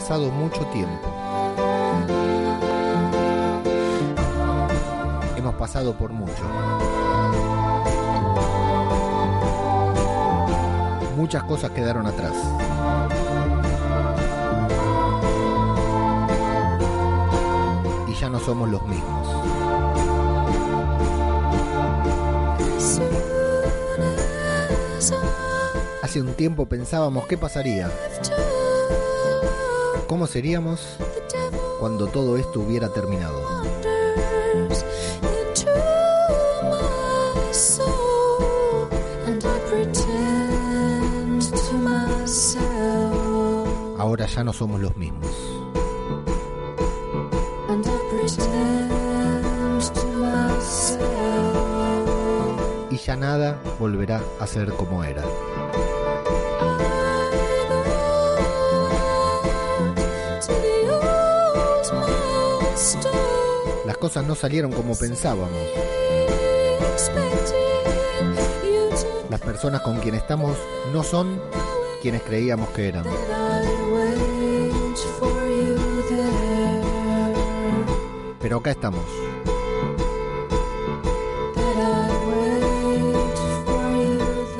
pasado mucho tiempo. Hemos pasado por mucho. Muchas cosas quedaron atrás. Y ya no somos los mismos. Hace un tiempo pensábamos qué pasaría. ¿Cómo seríamos cuando todo esto hubiera terminado? Ahora ya no somos los mismos. Y ya nada volverá a ser como era. Cosas no salieron como pensábamos. Las personas con quienes estamos no son quienes creíamos que eran. Pero acá estamos.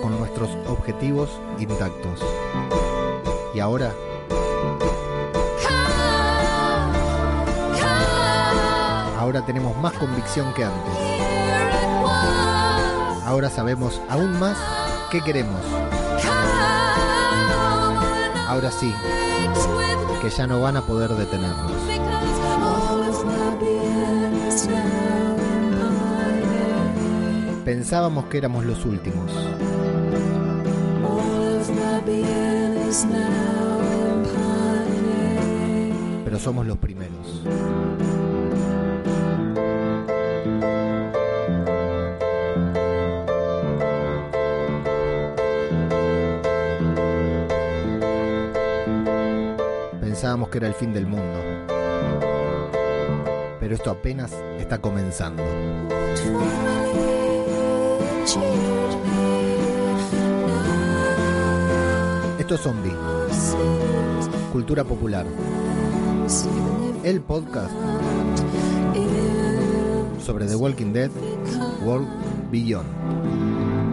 Con nuestros objetivos intactos. Y ahora tenemos más convicción que antes. Ahora sabemos aún más qué queremos. Ahora sí, que ya no van a poder detenernos. Pensábamos que éramos los últimos. Pero somos los primeros. Que era el fin del mundo. Pero esto apenas está comenzando. Esto es Zombie. Cultura popular. El podcast sobre The Walking Dead World Beyond.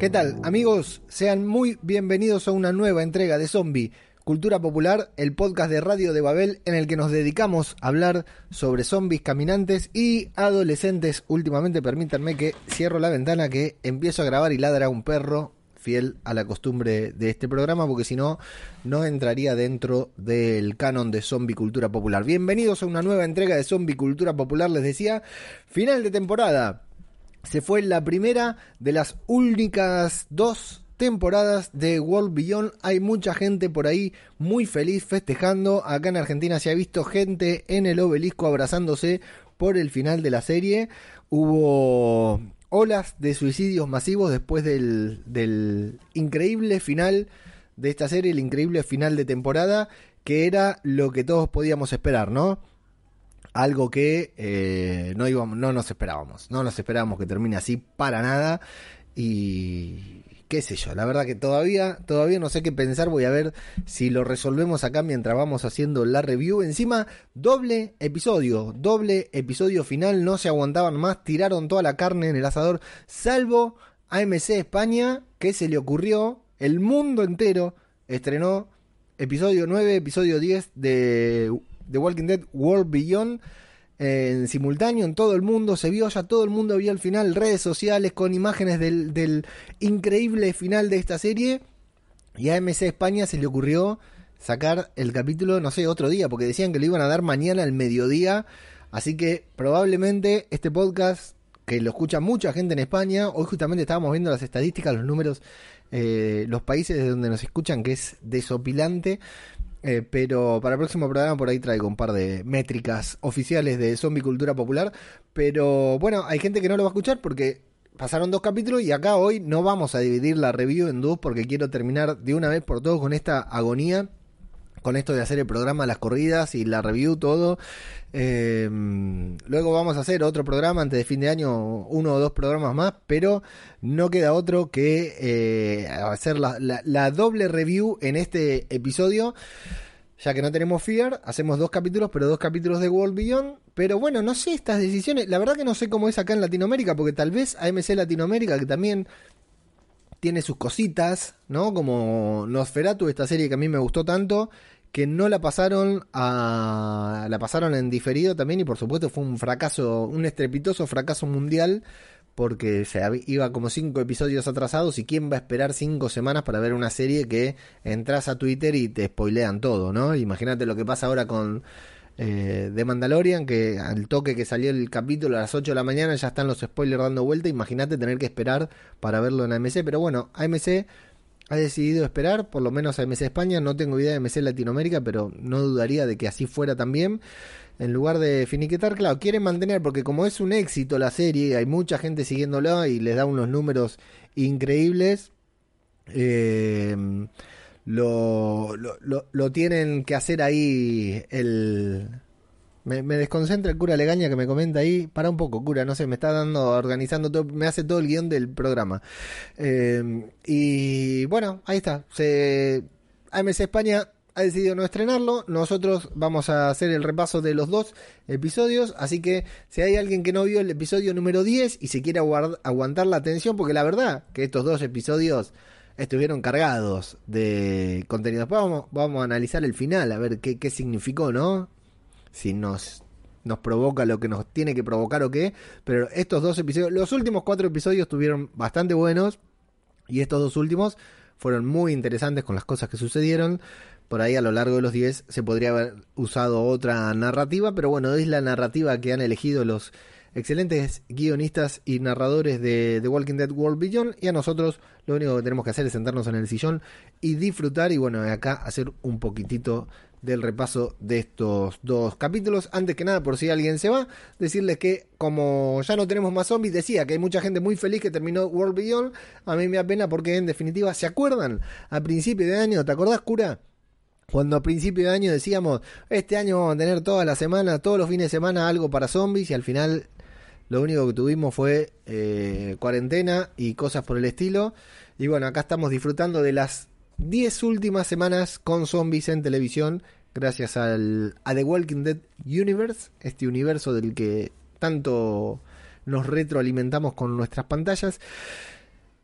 ¿Qué tal, amigos? Sean muy bienvenidos a una nueva entrega de Zombie, Cultura Popular, el podcast de Radio de Babel en el que nos dedicamos a hablar sobre zombies caminantes y adolescentes. Últimamente, permítanme que cierro la ventana que empiezo a grabar y ladra un perro fiel a la costumbre de este programa, porque si no, no entraría dentro del canon de Zombie Cultura Popular. Bienvenidos a una nueva entrega de Zombie Cultura Popular, les decía, final de temporada se fue la primera de las únicas dos temporadas de World Beyond. Hay mucha gente por ahí muy feliz festejando. Acá en Argentina se ha visto gente en el obelisco abrazándose por el final de la serie. Hubo olas de suicidios masivos después del, del increíble final de esta serie, el increíble final de temporada, que era lo que todos podíamos esperar, ¿no? Algo que eh, no íbamos, no nos esperábamos, no nos esperábamos que termine así para nada. Y qué sé yo, la verdad que todavía, todavía no sé qué pensar, voy a ver si lo resolvemos acá mientras vamos haciendo la review. Encima, doble episodio, doble episodio final, no se aguantaban más, tiraron toda la carne en el asador, salvo AMC España, que se le ocurrió, el mundo entero estrenó episodio 9, episodio 10 de The Walking Dead World Beyond en simultáneo en todo el mundo, se vio ya todo el mundo vio el final, redes sociales con imágenes del, del increíble final de esta serie y a AMC España se le ocurrió sacar el capítulo, no sé, otro día, porque decían que lo iban a dar mañana al mediodía, así que probablemente este podcast que lo escucha mucha gente en España, hoy justamente estábamos viendo las estadísticas, los números, eh, los países de donde nos escuchan, que es desopilante, eh, pero para el próximo programa por ahí traigo un par de métricas oficiales de zombie cultura popular. Pero bueno, hay gente que no lo va a escuchar porque pasaron dos capítulos y acá hoy no vamos a dividir la review en dos porque quiero terminar de una vez por todas con esta agonía con esto de hacer el programa, las corridas y la review, todo. Eh, luego vamos a hacer otro programa antes de fin de año, uno o dos programas más, pero no queda otro que eh, hacer la, doble review en este episodio. Ya que no tenemos Fear, hacemos dos capítulos, pero dos capítulos de World Beyond. Pero bueno, no sé estas decisiones. La verdad que no sé cómo es acá en Latinoamérica, porque tal vez AMC Latinoamérica, que también tiene sus cositas, ¿no? Como Nosferatu, esta serie que a mí me gustó tanto, que no la pasaron a la pasaron en diferido también y por supuesto fue un fracaso, un estrepitoso fracaso mundial porque se iba como cinco episodios atrasados y quién va a esperar cinco semanas para ver una serie que entras a Twitter y te spoilean todo, ¿no? Imagínate lo que pasa ahora con eh, The Mandalorian, que al toque que salió el capítulo a las 8 de la mañana ya están los spoilers dando vuelta, imagínate tener que esperar para verlo en AMC, pero bueno, AMC ha decidido esperar, por lo menos AMC España, no tengo idea de AMC Latinoamérica, pero no dudaría de que así fuera también. En lugar de finiquetar, claro, quieren mantener, porque como es un éxito la serie, hay mucha gente siguiéndola y les da unos números increíbles, eh, lo, lo tienen que hacer ahí el me, desconcentra el cura Legaña que me comenta ahí. Para un poco, cura, no sé, me está dando, organizando todo, me hace todo el guion del programa. Eh, y bueno, ahí está. Se, AMC España ha decidido no estrenarlo. Nosotros vamos a hacer el repaso de los dos episodios. Así que si hay alguien que no vio el episodio número 10 y se quiere aguantar la atención, porque la verdad que estos dos episodios estuvieron cargados de contenido. Después vamos, vamos a analizar el final, a ver qué, qué significó, ¿no? Si nos, nos provoca lo que nos tiene que provocar o qué. Pero estos dos episodios, los últimos cuatro episodios estuvieron bastante buenos. Y estos dos últimos fueron muy interesantes con las cosas que sucedieron. Por ahí a lo largo de los 10 se podría haber usado otra narrativa, pero bueno, es la narrativa que han elegido los excelentes guionistas y narradores de The Walking Dead World Beyond y a nosotros lo único que tenemos que hacer es sentarnos en el sillón y disfrutar y bueno, acá hacer un poquitito del repaso de estos dos capítulos. Antes que nada, por si alguien se va, decirles que como ya no tenemos más zombies, decía que hay mucha gente muy feliz que terminó World Beyond. A mí me da pena porque en definitiva, ¿se acuerdan? A principio de año, ¿te acordás, cura? Cuando a principio de año decíamos, este año vamos a tener toda la semana, todos los fines de semana algo para zombies y al final lo único que tuvimos fue eh, cuarentena y cosas por el estilo. Y bueno, acá estamos disfrutando de las 10 últimas semanas con zombies en televisión gracias al, a The Walking Dead Universe, este universo del que tanto nos retroalimentamos con nuestras pantallas.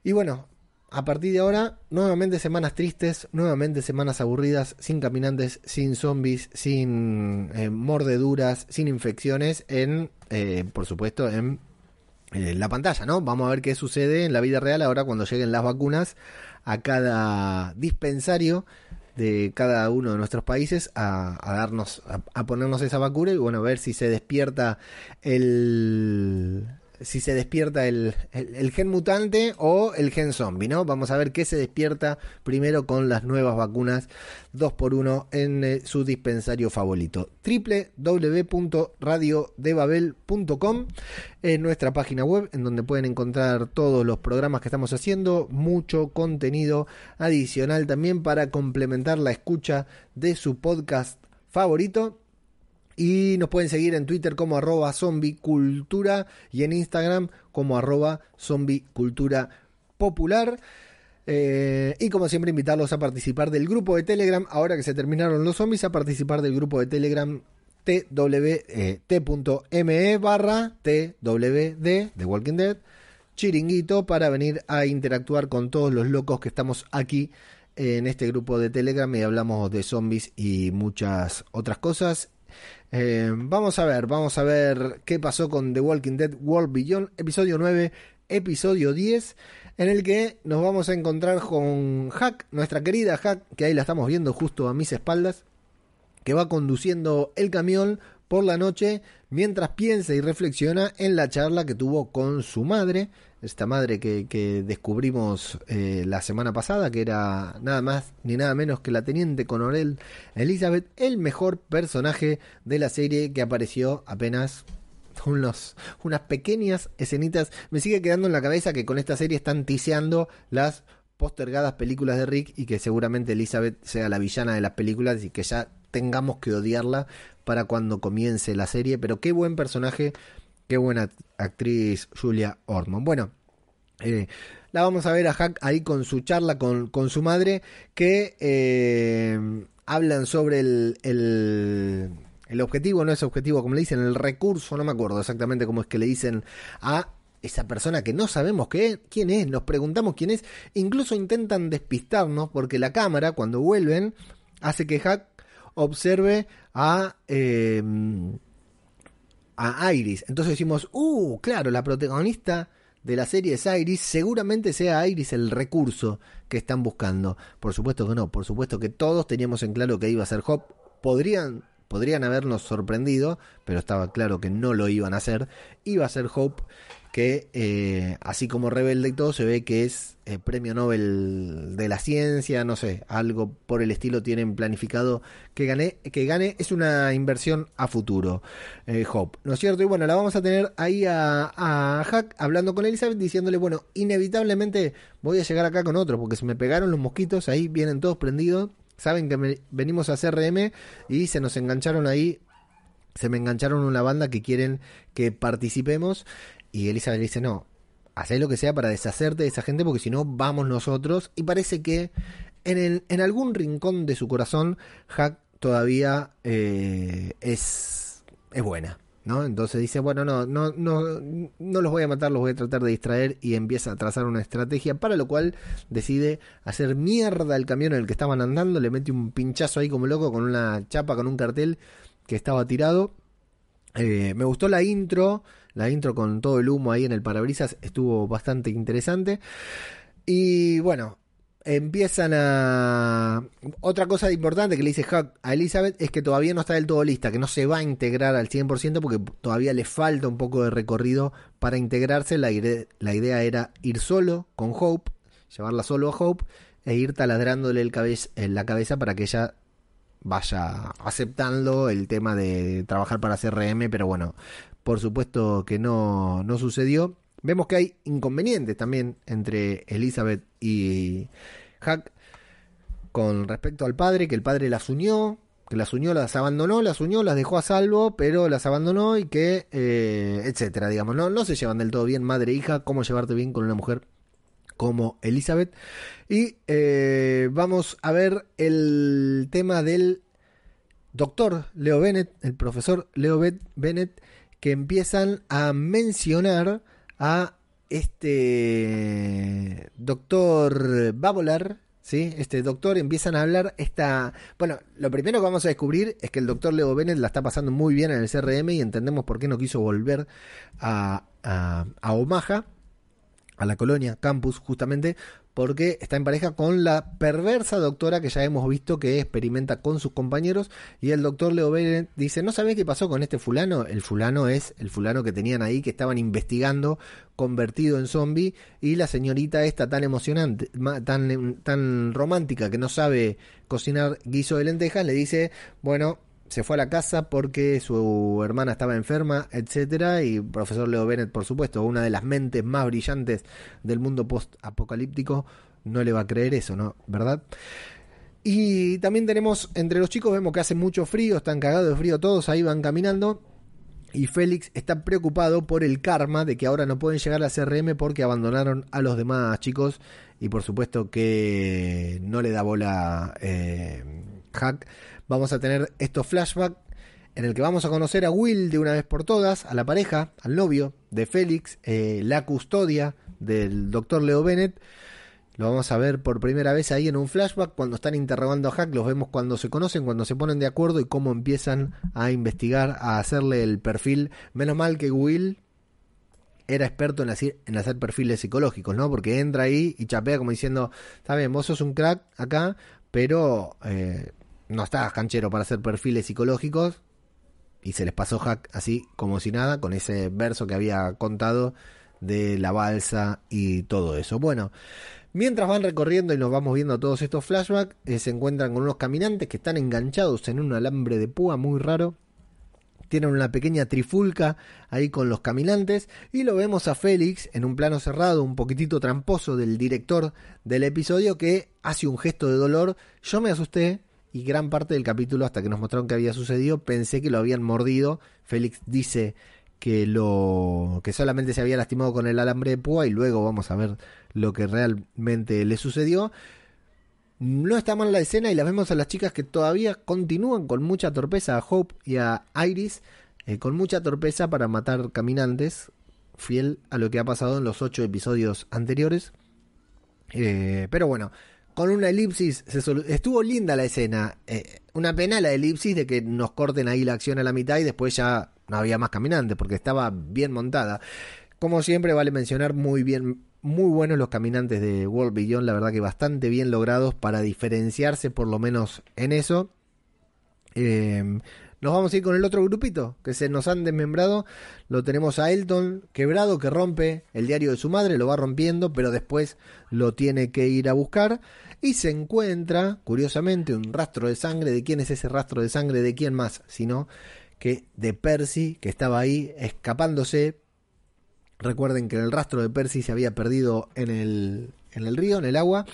Y bueno, a partir de ahora, nuevamente semanas tristes, nuevamente semanas aburridas, sin caminantes, sin zombies, sin eh, mordeduras, sin infecciones, en, eh, por supuesto, en eh, la pantalla, ¿no? Vamos a ver qué sucede en la vida real ahora cuando lleguen las vacunas a cada dispensario de cada uno de nuestros países a, darnos, a, ponernos esa vacuna y bueno, a ver si se despierta el si se despierta el, gen mutante o el gen zombie, ¿no? Vamos a ver qué se despierta primero con las nuevas vacunas 2x1 en eh, su dispensario favorito. www.radiodebabel.com en nuestra página web en donde pueden encontrar todos los programas que estamos haciendo, mucho contenido adicional también para complementar la escucha de su podcast favorito y nos pueden seguir en Twitter como arroba zombicultura y en Instagram como arroba zombicultura. Eh, y como siempre invitarlos a participar del grupo de Telegram, ahora que se terminaron los zombies, a participar del grupo de Telegram t.me eh, barra twd de Walking Dead, chiringuito, para venir a interactuar con todos los locos que estamos aquí en este grupo de Telegram y hablamos de zombies y muchas otras cosas. Eh, vamos a ver, vamos a ver qué pasó con The Walking Dead World Beyond, episodio 9, episodio 10, en el que nos vamos a encontrar con Hack, nuestra querida Hack, que ahí la estamos viendo justo a mis espaldas, que va conduciendo el camión por la noche mientras piensa y reflexiona en la charla que tuvo con su madre, esta madre que, descubrimos eh, la semana pasada, que era nada más ni nada menos que la teniente coronel Elizabeth, el mejor personaje de la serie que apareció apenas unos, unas pequeñas escenitas. Me sigue quedando en la cabeza que con esta serie están tiseando las postergadas películas de Rick y que seguramente Elizabeth sea la villana de las películas y que ya tengamos que odiarla para cuando comience la serie. Pero qué buen personaje, qué buena actriz Julia Ormond. Bueno, eh, la vamos a ver a Hack ahí con su charla con, con su madre que eh, hablan sobre el, el, el, objetivo, no es objetivo, como le dicen, el recurso, no me acuerdo exactamente cómo es que le dicen a esa persona que no sabemos qué, quién es, nos preguntamos quién es, incluso intentan despistarnos porque la cámara cuando vuelven hace que Hack observe a... Eh, a Iris. Entonces decimos, uh, claro, la protagonista de la serie es Iris, seguramente sea Iris el recurso que están buscando. Por supuesto que no, por supuesto que todos teníamos en claro que iba a ser Hop. Podrían, podrían habernos sorprendido, pero estaba claro que no lo iban a hacer. Iba a ser Hope que eh, así como Rebelde y todo se ve que es eh, premio Nobel de la ciencia, no sé, algo por el estilo tienen planificado que gane, que gane es una inversión a futuro, eh, Hope, ¿no es cierto? Y bueno, la vamos a tener ahí a, a Hack hablando con Elizabeth diciéndole, bueno, inevitablemente voy a llegar acá con otro, porque se me pegaron los mosquitos, ahí vienen todos prendidos, saben que venimos a CRM y se nos engancharon ahí se me engancharon una banda que quieren que participemos y Elizabeth dice, no, haz lo que sea para deshacerte de esa gente porque si no, vamos nosotros. Y parece que en, el, en algún rincón de su corazón, Hack todavía eh, es, es buena. ¿no? Entonces dice, bueno, no, no, no, no los voy a matar, los voy a tratar de distraer y empieza a trazar una estrategia, para lo cual decide hacer mierda el camión en el que estaban andando, le mete un pinchazo ahí como loco con una chapa, con un cartel que estaba tirado. Eh, me gustó la intro, la intro con todo el humo ahí en el parabrisas estuvo bastante interesante. Y bueno, empiezan a... Otra cosa importante que le dice Huck a Elizabeth es que todavía no está del todo lista, que no se va a integrar al 100% porque todavía le falta un poco de recorrido para integrarse. La, la idea era ir solo con Hope, llevarla solo a Hope e ir taladrándole el la cabeza para que ella vaya aceptando el tema de trabajar para CRM, pero bueno, por supuesto que no, no sucedió. Vemos que hay inconvenientes también entre Elizabeth y Hack con respecto al padre, que el padre las unió, que las unió, las abandonó, las unió, las dejó a salvo, pero las abandonó y que, eh, etcétera, digamos, no, no se llevan del todo bien madre e hija, cómo llevarte bien con una mujer como Elizabeth. Y eh, vamos a ver el tema del doctor Leo Bennett, el profesor Leo Bennett, que empiezan a mencionar a este doctor Babolar, ¿sí? Este doctor empiezan a hablar esta... Bueno, lo primero que vamos a descubrir es que el doctor Leo Bennett la está pasando muy bien en el CRM y entendemos por qué no quiso volver a, a, a Omaha, a la colonia, campus, justamente porque está en pareja con la perversa doctora que ya hemos visto que experimenta con sus compañeros y el doctor Leo Bennett dice, ¿no sabés qué pasó con este fulano? El fulano es el fulano que tenían ahí, que estaban investigando, convertido en zombie, y la señorita esta tan emocionante, tan, tan romántica que no sabe cocinar guiso de lentejas, le dice, bueno, se fue a la casa porque su hermana estaba enferma, etcétera, y profesor Leo Bennett, por supuesto, una de las mentes más brillantes del mundo post-apocalíptico, no le va a creer eso, ¿no? ¿Verdad? Y también tenemos, entre los chicos vemos que hace mucho frío, están cagados de frío todos, ahí van caminando. Y Félix está preocupado por el karma de que ahora no pueden llegar a CRM porque abandonaron a los demás chicos. Y por supuesto que no le da bola eh, Hack vamos a tener estos flashbacks en el que vamos a conocer a Will de una vez por todas, a la pareja, al novio de Félix, eh, la custodia del doctor Leo Bennett. Lo vamos a ver por primera vez ahí en un flashback cuando están interrogando a Hack, los vemos cuando se conocen, cuando se ponen de acuerdo y cómo empiezan a investigar, a hacerle el perfil. Menos mal que Will era experto en hacer, en hacer perfiles psicológicos, ¿no? Porque entra ahí y chapea como diciendo, está bien, vos sos un crack acá, pero eh, no estaba canchero para hacer perfiles psicológicos y se les pasó hack así como si nada con ese verso que había contado de la balsa y todo eso. Bueno, mientras van recorriendo y nos vamos viendo todos estos flashbacks, eh, se encuentran con unos caminantes que están enganchados en un alambre de púa muy raro tienen una pequeña trifulca ahí con los caminantes y lo vemos a Félix en un plano cerrado, un poquitito tramposo del director del episodio que hace un gesto de dolor. Yo me asusté y gran parte del capítulo hasta que nos mostraron que había sucedido pensé que lo habían mordido. Félix dice que lo que solamente se había lastimado con el alambre de púa y luego vamos a ver lo que realmente le sucedió. No está mal la escena y las vemos a las chicas que todavía continúan con mucha torpeza, a Hope y a Iris, eh, con mucha torpeza para matar caminantes, fiel a lo que ha pasado en los ocho episodios anteriores. Eh, pero bueno, con una elipsis, estuvo linda la escena. Eh, una pena la elipsis de que nos corten ahí la acción a la mitad y después ya no había más caminantes porque estaba bien montada. Como siempre, vale mencionar muy bien muy buenos los caminantes de World Beyond, la verdad que bastante bien logrados para diferenciarse por lo menos en eso. Em, nos vamos a ir con el otro grupito que se nos han desmembrado. Lo tenemos a Elton quebrado que rompe el diario de su madre, lo va rompiendo, pero después lo tiene que ir a buscar. Y se encuentra, curiosamente, un rastro de sangre. ¿De quién es ese rastro de sangre? ¿De quién más? Sino que de Percy, que estaba ahí escapándose Recuerden que el rastro de Percy se había perdido en el, en el río, en el agua,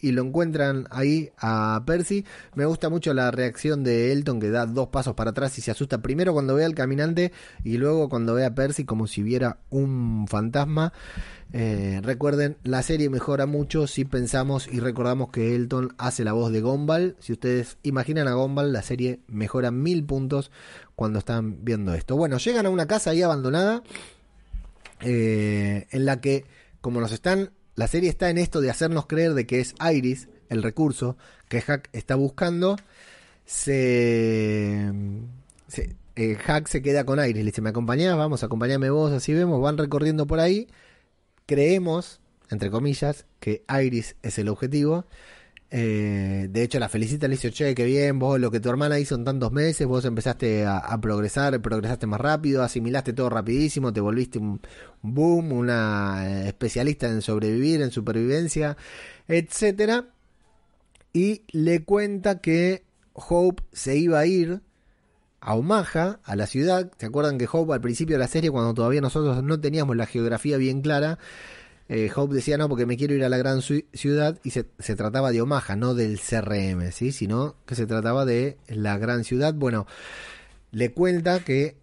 y lo encuentran ahí a Percy. Me gusta mucho la reacción de Elton que da dos pasos para atrás y se asusta primero cuando ve al caminante y luego cuando ve a Percy como si viera un fantasma. Eh, recuerden, la serie mejora mucho si pensamos y recordamos que Elton hace la voz de Gombal. Si ustedes imaginan a Gombal, la serie mejora mil puntos cuando están viendo esto. Bueno, llegan a una casa ahí abandonada eh, en la que, como nos están, la serie está en esto de hacernos creer de que es Iris el recurso que Hack está buscando, se, eh, Hack se queda con Iris, le dice, ¿me acompañás? Vamos, acompañame vos, así vemos, van recorriendo por ahí, creemos, entre comillas, que Iris es el objetivo, eh, de hecho, la felicita, le dice, che, qué bien, vos lo que tu hermana hizo en tantos meses, vos empezaste a, progresar, progresaste más rápido, asimilaste todo rapidísimo, te volviste un boom, una eh, especialista en sobrevivir, en supervivencia, etcétera. Y le cuenta que Hope se iba a ir a Omaha, a la ciudad. ¿Se acuerdan que Hope al principio de la serie, cuando todavía nosotros no teníamos la geografía bien clara, eh, Hope decía no, porque me quiero ir a la gran ciudad y se, trataba de Omaha, no del CRM, ¿sí? sino que se trataba de la gran ciudad. Bueno, le cuenta que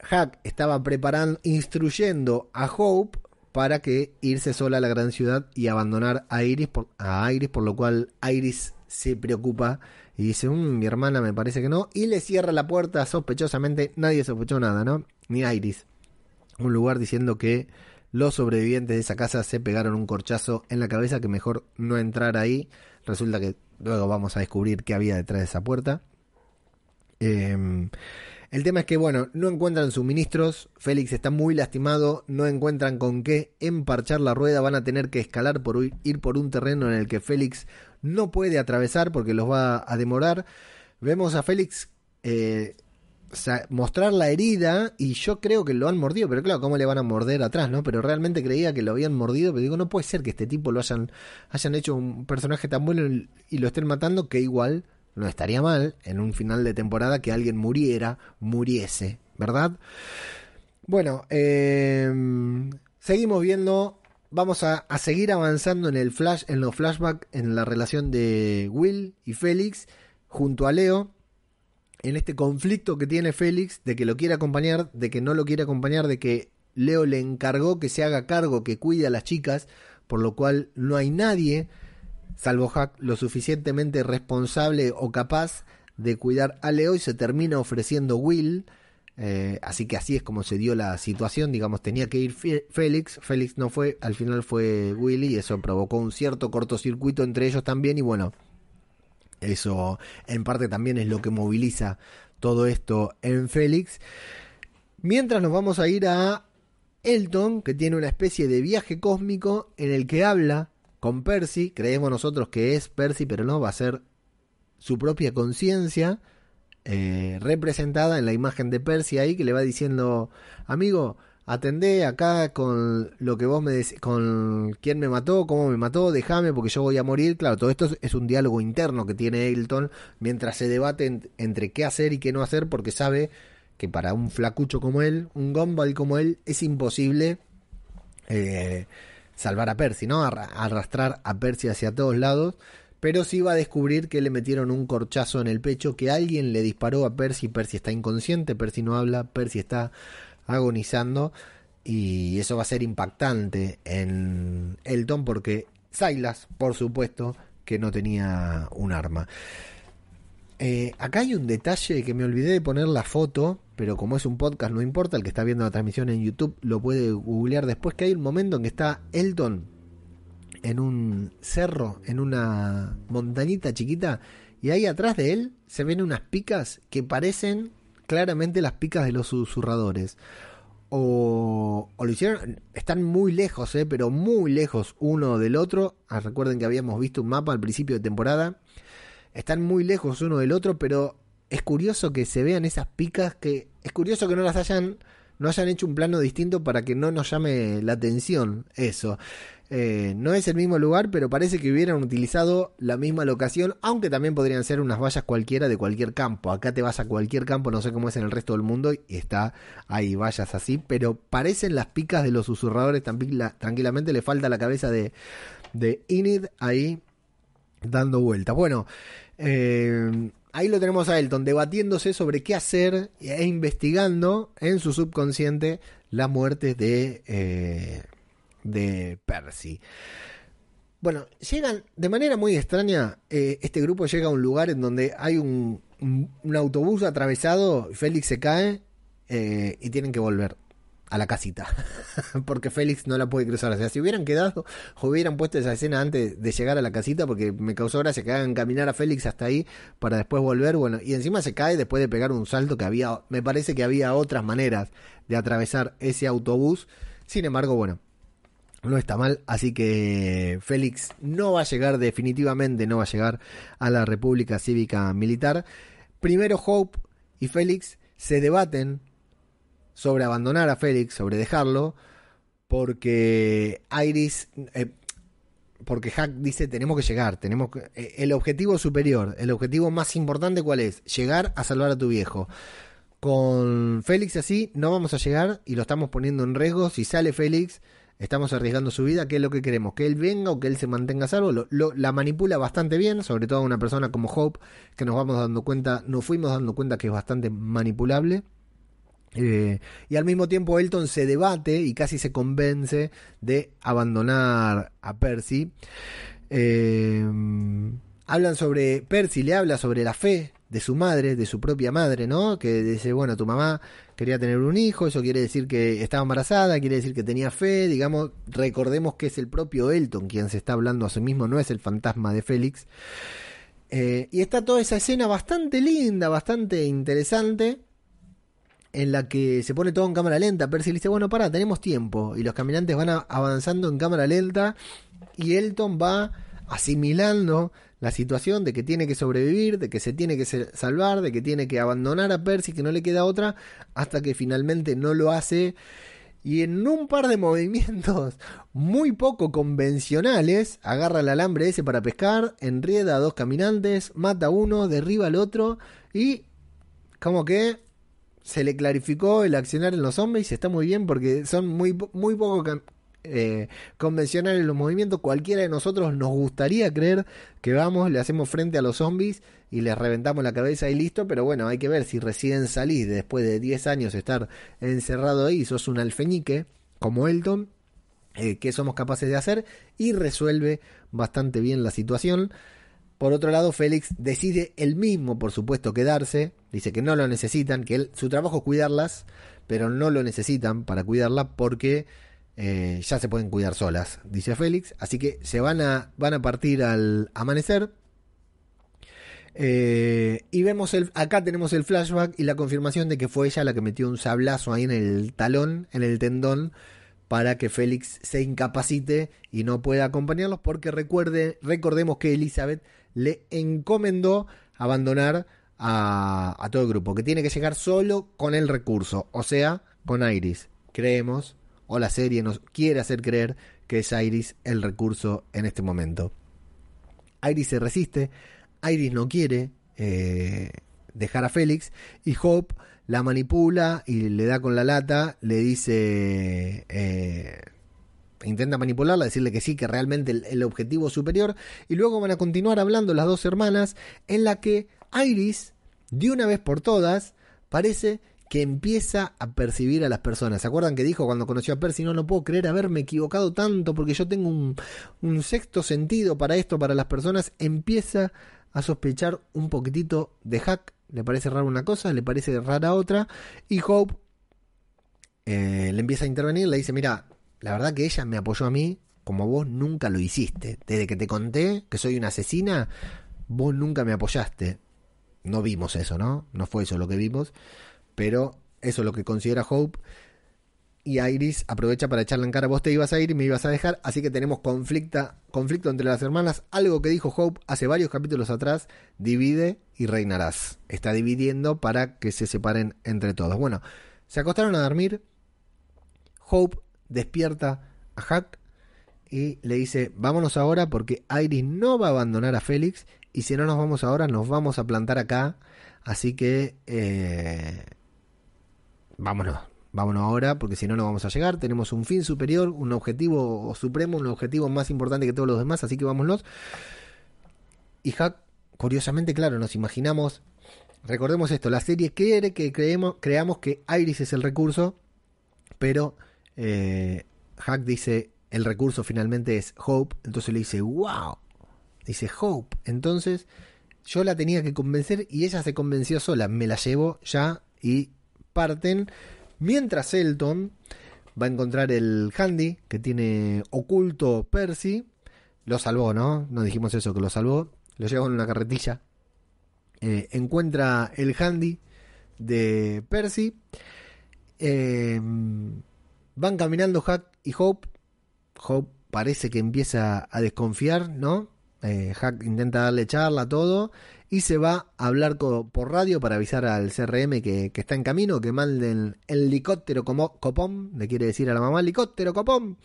Hack estaba preparando, instruyendo a Hope para que irse sola a la gran ciudad y abandonar a Iris, por, a Iris, por lo cual Iris se preocupa y dice, mm, mi hermana me parece que no, y le cierra la puerta sospechosamente, nadie sospechó nada, ¿no? Ni Iris. Un lugar diciendo que los sobrevivientes de esa casa se pegaron un corchazo en la cabeza que mejor no entrar ahí. Resulta que luego vamos a descubrir qué había detrás de esa puerta. Em, el tema es que, bueno, no encuentran suministros. Félix está muy lastimado. No encuentran con qué emparchar la rueda. Van a tener que escalar por ir por un terreno en el que Félix no puede atravesar porque los va a demorar. Vemos a Félix eh, mostrar la herida y yo creo que lo han mordido, pero claro, ¿cómo le van a morder atrás, no? Pero realmente creía que lo habían mordido, pero digo, no puede ser que este tipo lo hayan, hayan hecho un personaje tan bueno y lo estén matando que igual no estaría mal en un final de temporada que alguien muriera, muriese, ¿verdad? Bueno, em, seguimos viendo, vamos a, a seguir avanzando en el flash, en los flashbacks, en la relación de Will y Félix junto a Leo en este conflicto que tiene Félix de que lo quiere acompañar, de que no lo quiere acompañar, de que Leo le encargó que se haga cargo, que cuide a las chicas, por lo cual no hay nadie, salvo Hack, lo suficientemente responsable o capaz de cuidar a Leo y se termina ofreciendo Will. Eh, así que así es como se dio la situación, digamos, tenía que ir Félix, Félix no fue, al final fue Willy y eso provocó un cierto cortocircuito entre ellos también y bueno, eso en parte también es lo que moviliza todo esto en Félix. Mientras nos vamos a ir a Elton, que tiene una especie de viaje cósmico en el que habla con Percy. Creemos nosotros que es Percy, pero no, va a ser su propia conciencia eh, representada en la imagen de Percy ahí, que le va diciendo, amigo, atendé acá con lo que vos me decís, con quién me mató, cómo me mató, déjame porque yo voy a morir. Claro, todo esto es un diálogo interno que tiene Elton mientras se debate entre qué hacer y qué no hacer porque sabe que para un flacucho como él, un Gumball como él, es imposible eh, salvar a Percy, ¿no? Arrastrar a Percy hacia todos lados. Pero sí va a descubrir que le metieron un corchazo en el pecho, que alguien le disparó a Percy. Percy está inconsciente, Percy no habla, Percy está agonizando. Y eso va a ser impactante en Elton porque Silas, por supuesto, que no tenía un arma. Eh, acá hay un detalle que me olvidé de poner la foto, pero como es un podcast no importa, el que está viendo la transmisión en YouTube lo puede googlear después, que hay un momento en que está Elton en un cerro, en una montañita chiquita, y ahí atrás de él se ven unas picas que parecen claramente las picas de los susurradores. O, o, lo hicieron, están muy lejos, eh, pero muy lejos uno del otro. Ah, recuerden que habíamos visto un mapa al principio de temporada están muy lejos uno del otro, pero es curioso que se vean esas picas que es curioso que no las hayan no hayan hecho un plano distinto para que no nos llame la atención eso. Eh, no es el mismo lugar, pero parece que hubieran utilizado la misma locación, aunque también podrían ser unas vallas cualquiera de cualquier campo. Acá te vas a cualquier campo, no sé cómo es en el resto del mundo, y está, hay vallas así, pero parecen las picas de los susurradores, tranquilamente le falta la cabeza de, de Inid ahí dando vueltas. Bueno, eh, ahí lo tenemos a Elton debatiéndose sobre qué hacer e investigando en su subconsciente la muerte de, eh, de Percy. Bueno, llegan de manera muy extraña. Eh, este grupo llega a un lugar en donde hay un, autobús atravesado. Félix se cae y tienen que volver a la casita. porque Félix no la puede cruzar. O sea, si hubieran quedado hubieran puesto esa escena antes de llegar a la casita, porque me causó gracia que hagan caminar a Félix hasta ahí para después volver. Bueno, y encima se cae después de pegar un salto que había. Me parece que había otras maneras de atravesar ese autobús. Sin embargo, bueno. No está mal, así que Félix no va a llegar, definitivamente no va a llegar a la República Cívica Militar. Primero Hope y Félix se debaten sobre abandonar a Félix, sobre dejarlo, porque Iris, eh, porque Hack dice tenemos que llegar, tenemos que, eh, el objetivo superior, el objetivo más importante cuál es, llegar a salvar a tu viejo. Con Félix así no vamos a llegar y lo estamos poniendo en riesgo. Si sale Félix, estamos arriesgando su vida. ¿Qué es lo que queremos? Que él venga o que él se mantenga salvo. Lo, la manipula bastante bien, sobre todo una persona como Hope, que nos vamos dando cuenta, nos fuimos dando cuenta que es bastante manipulable. Eh, y al mismo tiempo Elton se debate y casi se convence de abandonar a Percy. Eh, hablan sobre, Percy le habla sobre la fe de su madre, de su propia madre, ¿no? Que dice, bueno, tu mamá quería tener un hijo, eso quiere decir que estaba embarazada, quiere decir que tenía fe, digamos, recordemos que es el propio Elton quien se está hablando a sí mismo, no es el fantasma de Félix. Eh, y está toda esa escena bastante linda, bastante interesante en la que se pone todo en cámara lenta. Percy le dice, bueno, para, tenemos tiempo. Y los caminantes van avanzando en cámara lenta y Elton va asimilando la situación de que tiene que sobrevivir, de que se tiene que salvar, de que tiene que abandonar a Percy, que no le queda otra, hasta que finalmente no lo hace. Y en un par de movimientos muy poco convencionales, agarra el alambre ese para pescar, enrieda a dos caminantes, mata a uno, derriba al otro y como que se le clarificó el accionar en los zombies y está muy bien porque son muy, muy poco eh, convencionales los movimientos. Cualquiera de nosotros nos gustaría creer que vamos, le hacemos frente a los zombies y les reventamos la cabeza y listo, pero bueno, hay que ver si recién salís después de 10 años estar encerrado ahí, sos un alfeñique como Elton, eh, que somos capaces de hacer y resuelve bastante bien la situación. Por otro lado, Félix decide él mismo, por supuesto, quedarse. Dice que no lo necesitan, que su trabajo es cuidarlas, pero no lo necesitan para cuidarla porque eh, ya se pueden cuidar solas, dice Félix. Así que se van a, van a partir al amanecer. Eh, y vemos el, acá tenemos el flashback y la confirmación de que fue ella la que metió un sablazo ahí en el talón, en el tendón, para que Félix se incapacite y no pueda acompañarlos, porque recuerde, recordemos que Elizabeth le encomendó abandonar a, todo el grupo, que tiene que llegar solo con el recurso, o sea, con Iris. Creemos, o la serie nos quiere hacer creer que es Iris el recurso en este momento. Iris se resiste, Iris no quiere eh, dejar a Félix y Hope la manipula y le da con la lata, le dice... Eh, intenta manipularla, decirle que sí, que realmente el, el, objetivo superior, y luego van a continuar hablando las dos hermanas, en la que Iris, de una vez por todas, parece que empieza a percibir a las personas. ¿Se acuerdan que dijo cuando conoció a Percy? No, no puedo creer haberme equivocado tanto porque yo tengo un, sexto sentido para esto, para las personas. Empieza a sospechar un poquitito de Hack. Le parece rara una cosa, le parece rara otra. Y Hope eh, le empieza a intervenir, le dice, mira, la verdad que ella me apoyó a mí como vos nunca lo hiciste. Desde que te conté que soy una asesina, vos nunca me apoyaste. No vimos eso, ¿no? No fue eso lo que vimos pero eso es lo que considera Hope. Y Iris aprovecha para echarle en cara, vos te ibas a ir y me ibas a dejar, así que tenemos conflicto entre las hermanas. Algo que dijo Hope hace varios capítulos atrás, divide y reinarás. Está dividiendo para que se separen entre todos. Bueno, se acostaron a dormir. Hope despierta a Hack y le dice, vámonos ahora porque Iris no va a abandonar a Félix y si no nos vamos ahora nos vamos a plantar acá. Así que... Eh, vámonos, vámonos ahora, porque si no, no vamos a llegar. Tenemos un fin superior, un objetivo supremo, un objetivo más importante que todos los demás, así que vámonos. Y Hack, curiosamente, claro, nos imaginamos. Recordemos esto: la serie quiere que creemos, creamos que Iris es el recurso, pero eh, Hack dice: el recurso finalmente es Hope. Entonces le dice: ¡Wow! Dice Hope. Entonces yo la tenía que convencer y ella se convenció sola. Me la llevo ya y parten. Mientras Elton va a encontrar el handy que tiene oculto Percy. Lo salvó, ¿no? No dijimos eso, que lo salvó. Lo lleva en una carretilla. Eh, encuentra el handy de Percy. Eh, van caminando Hack y Hope. Hope parece que empieza a desconfiar, ¿no? Eh, Hack intenta darle charla, todo y se va a hablar por radio para avisar al CRM que, está en camino, que manden el helicóptero como copón, le quiere decir a la mamá, helicóptero copón.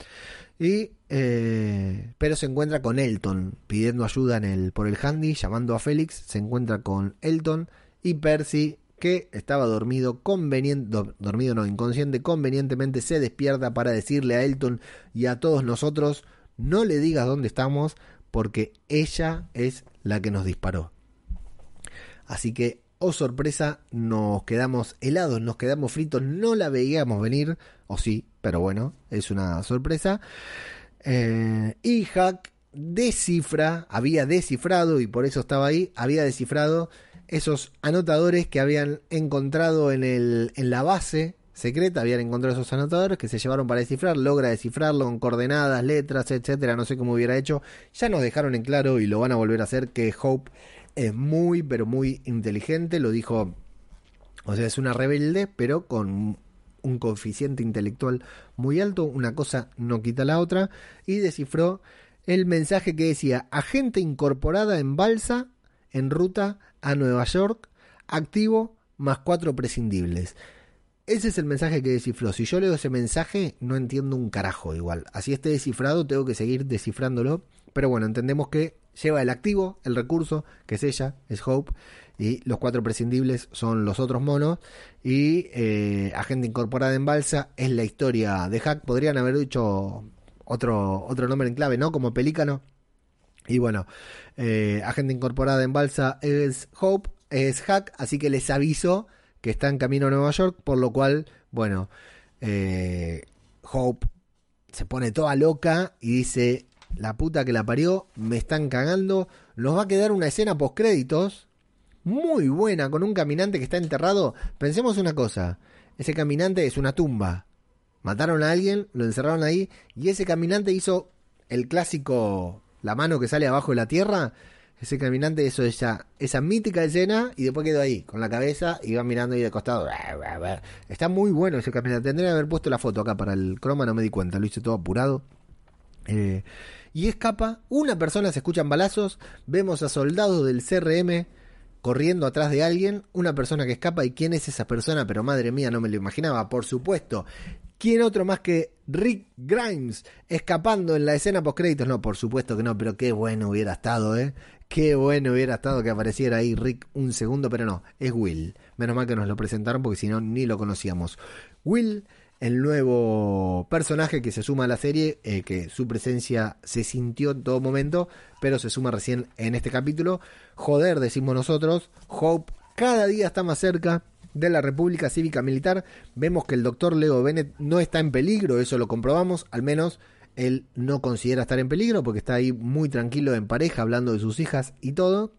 Y, eh, pero se encuentra con Elton, pidiendo ayuda en el, por el handy, llamando a Félix, se encuentra con Elton y Percy, que estaba dormido, dormido no, inconsciente, convenientemente se despierta para decirle a Elton y a todos nosotros, no le digas dónde estamos, porque ella es la que nos disparó. Así que, oh sorpresa, nos quedamos helados, nos quedamos fritos, no la veíamos venir, o sí, pero bueno, es una sorpresa. Eh, y Hack descifra, había descifrado, y por eso estaba ahí, había descifrado esos anotadores que habían encontrado en, el, en la base secreta, habían encontrado esos anotadores que se llevaron para descifrar, logra descifrarlo con coordenadas, letras, etcétera, no sé cómo hubiera hecho, ya nos dejaron en claro y lo van a volver a hacer que Hope es muy, pero muy inteligente, lo dijo, o sea, es una rebelde, pero con un coeficiente intelectual muy alto, una cosa no quita la otra, y descifró el mensaje que decía, agente incorporada en balsa, en ruta a Nueva York, activo, más cuatro prescindibles. Ese es el mensaje que descifró. Si yo leo ese mensaje, no entiendo un carajo igual. Así esté descifrado, tengo que seguir descifrándolo. Pero bueno, entendemos que lleva el activo, el recurso, que es ella, es Hope, y los cuatro prescindibles son los otros monos, y eh, Agente Incorporada en Balsa es la historia de Hack, podrían haber dicho otro, otro nombre en clave, ¿no? Como Pelícano. Y bueno, eh, Agente Incorporada en Balsa es Hope, es Hack, así que les aviso que está en camino a Nueva York, por lo cual, bueno, eh, Hope se pone toda loca y dice, la puta que la parió, me están cagando. Nos va a quedar una escena post créditos muy buena con un caminante que está enterrado. Pensemos una cosa, ese caminante es una tumba. Mataron a alguien, lo encerraron ahí y ese caminante hizo el clásico la mano que sale abajo de la tierra. Ese caminante hizo esa, esa mítica escena y después quedó ahí, con la cabeza y va mirando ahí de costado. Está muy bueno ese caminante. Tendría que haber puesto la foto acá para el croma, no me di cuenta, lo hice todo apurado. Eh, y escapa. Una persona se escuchan balazos. Vemos a soldados del CRM corriendo atrás de alguien. Una persona que escapa. ¿Y quién es esa persona? Pero madre mía, no me lo imaginaba. Por supuesto. ¿Quién otro más que Rick Grimes escapando en la escena post créditos? No, por supuesto que no, pero qué bueno hubiera estado, ¿eh? Qué bueno hubiera estado que apareciera ahí Rick un segundo, pero no, es Will. Menos mal que nos lo presentaron porque si no ni lo conocíamos. Will, el nuevo personaje que se suma a la serie, eh, que su presencia se sintió en todo momento, pero se suma recién en este capítulo. Joder, decimos nosotros, Hope cada día está más cerca de la República Cívica Militar. Vemos que el doctor Leo Bennett no está en peligro, eso lo comprobamos, al menos él no considera estar en peligro porque está ahí muy tranquilo en pareja hablando de sus hijas y todo.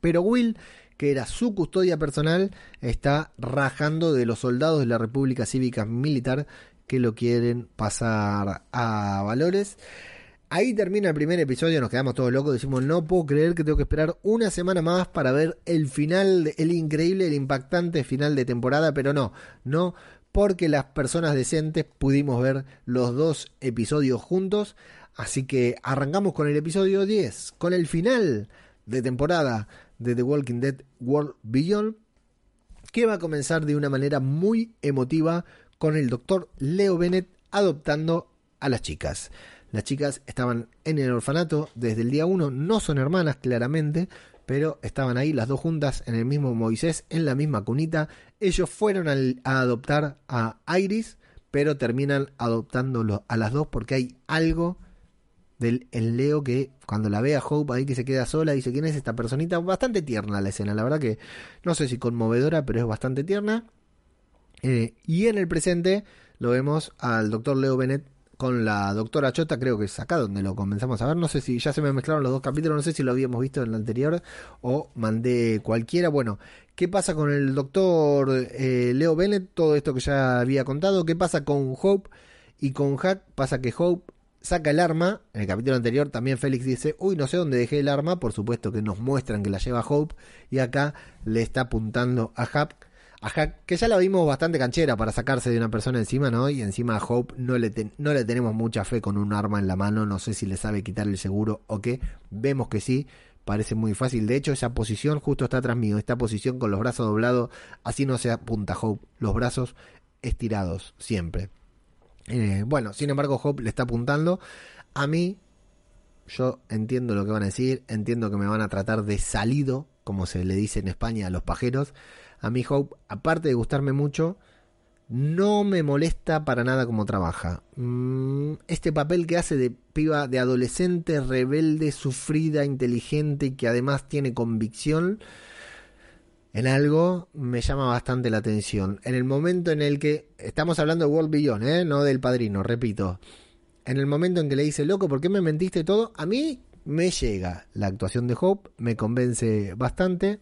Pero Will que era su custodia personal, está rajando de los soldados de la República Cívica Militar que lo quieren pasar a valores. Ahí termina el primer episodio, nos quedamos todos locos, decimos, no puedo creer que tengo que esperar una semana más para ver el final, el increíble, el impactante final de temporada, pero no, no, porque las personas decentes pudimos ver los dos episodios juntos, así que arrancamos con el episodio 10, con el final de temporada de The Walking Dead World Beyond, que va a comenzar de una manera muy emotiva con el doctor Leo Bennett adoptando a las chicas. Las chicas estaban en el orfanato desde el día 1, no son hermanas claramente, pero estaban ahí las dos juntas en el mismo Moisés, en la misma cunita. Ellos fueron a adoptar a Iris, pero terminan adoptándolo a las dos porque hay algo del el Leo que cuando la ve a Hope ahí que se queda sola dice quién es esta personita bastante tierna la escena la verdad que no sé si conmovedora pero es bastante tierna. Eh, y en el presente lo vemos al doctor Leo Bennett con la doctora Chota creo que es acá donde lo comenzamos a ver. No sé si ya se me mezclaron los dos capítulos no sé si lo habíamos visto en el anterior o mandé cualquiera. Bueno qué pasa con el doctor eh, Leo Bennett todo esto que ya había contado. Qué pasa con Hope y con Hack pasa que Hope saca el arma. En el capítulo anterior también Félix dice, uy, no sé dónde dejé el arma. Por supuesto que nos muestran que la lleva Hope. Y acá le está apuntando a Hack. A Hack, que ya la vimos bastante canchera para sacarse de una persona encima, ¿no? Y encima a Hope no le, no le tenemos mucha fe con un arma en la mano. No sé si le sabe quitar el seguro o qué. Vemos que sí. Parece muy fácil. De hecho, esa posición justo está atrás mío. Esta posición con los brazos doblados. Así no se apunta Hope. Los brazos estirados siempre. Eh, bueno, sin embargo, Hope le está apuntando. A mí, yo entiendo lo que van a decir, entiendo que me van a tratar de salido, como se le dice en España a los pajeros. A mí, Hope, aparte de gustarme mucho, no me molesta para nada como trabaja. Mm, este papel que hace de piba, de adolescente, rebelde, sufrida, inteligente y que además tiene convicción en algo me llama bastante la atención. En el momento en el que estamos hablando de World Beyond, ¿eh? no del padrino, repito. En el momento en que le dice, loco, ¿por qué me mentiste todo? A mí me llega la actuación de Hope, me convence bastante.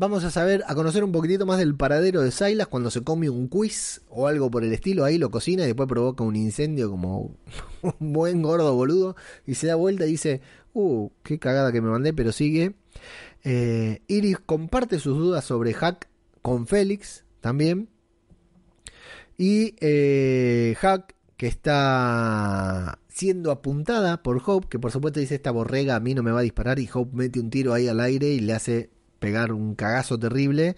Vamos a saber, a conocer un poquitito más del paradero de Silas cuando se come un quiz o algo por el estilo. Ahí lo cocina y después provoca un incendio como un buen gordo boludo. Y se da vuelta y dice, uh, qué cagada que me mandé, pero sigue. Eh, Iris comparte sus dudas sobre Hack con Félix también. Y eh, Hack, que está siendo apuntada por Hope, que por supuesto dice esta borrega a mí no me va a disparar y Hope mete un tiro ahí al aire y le hace pegar un cagazo terrible.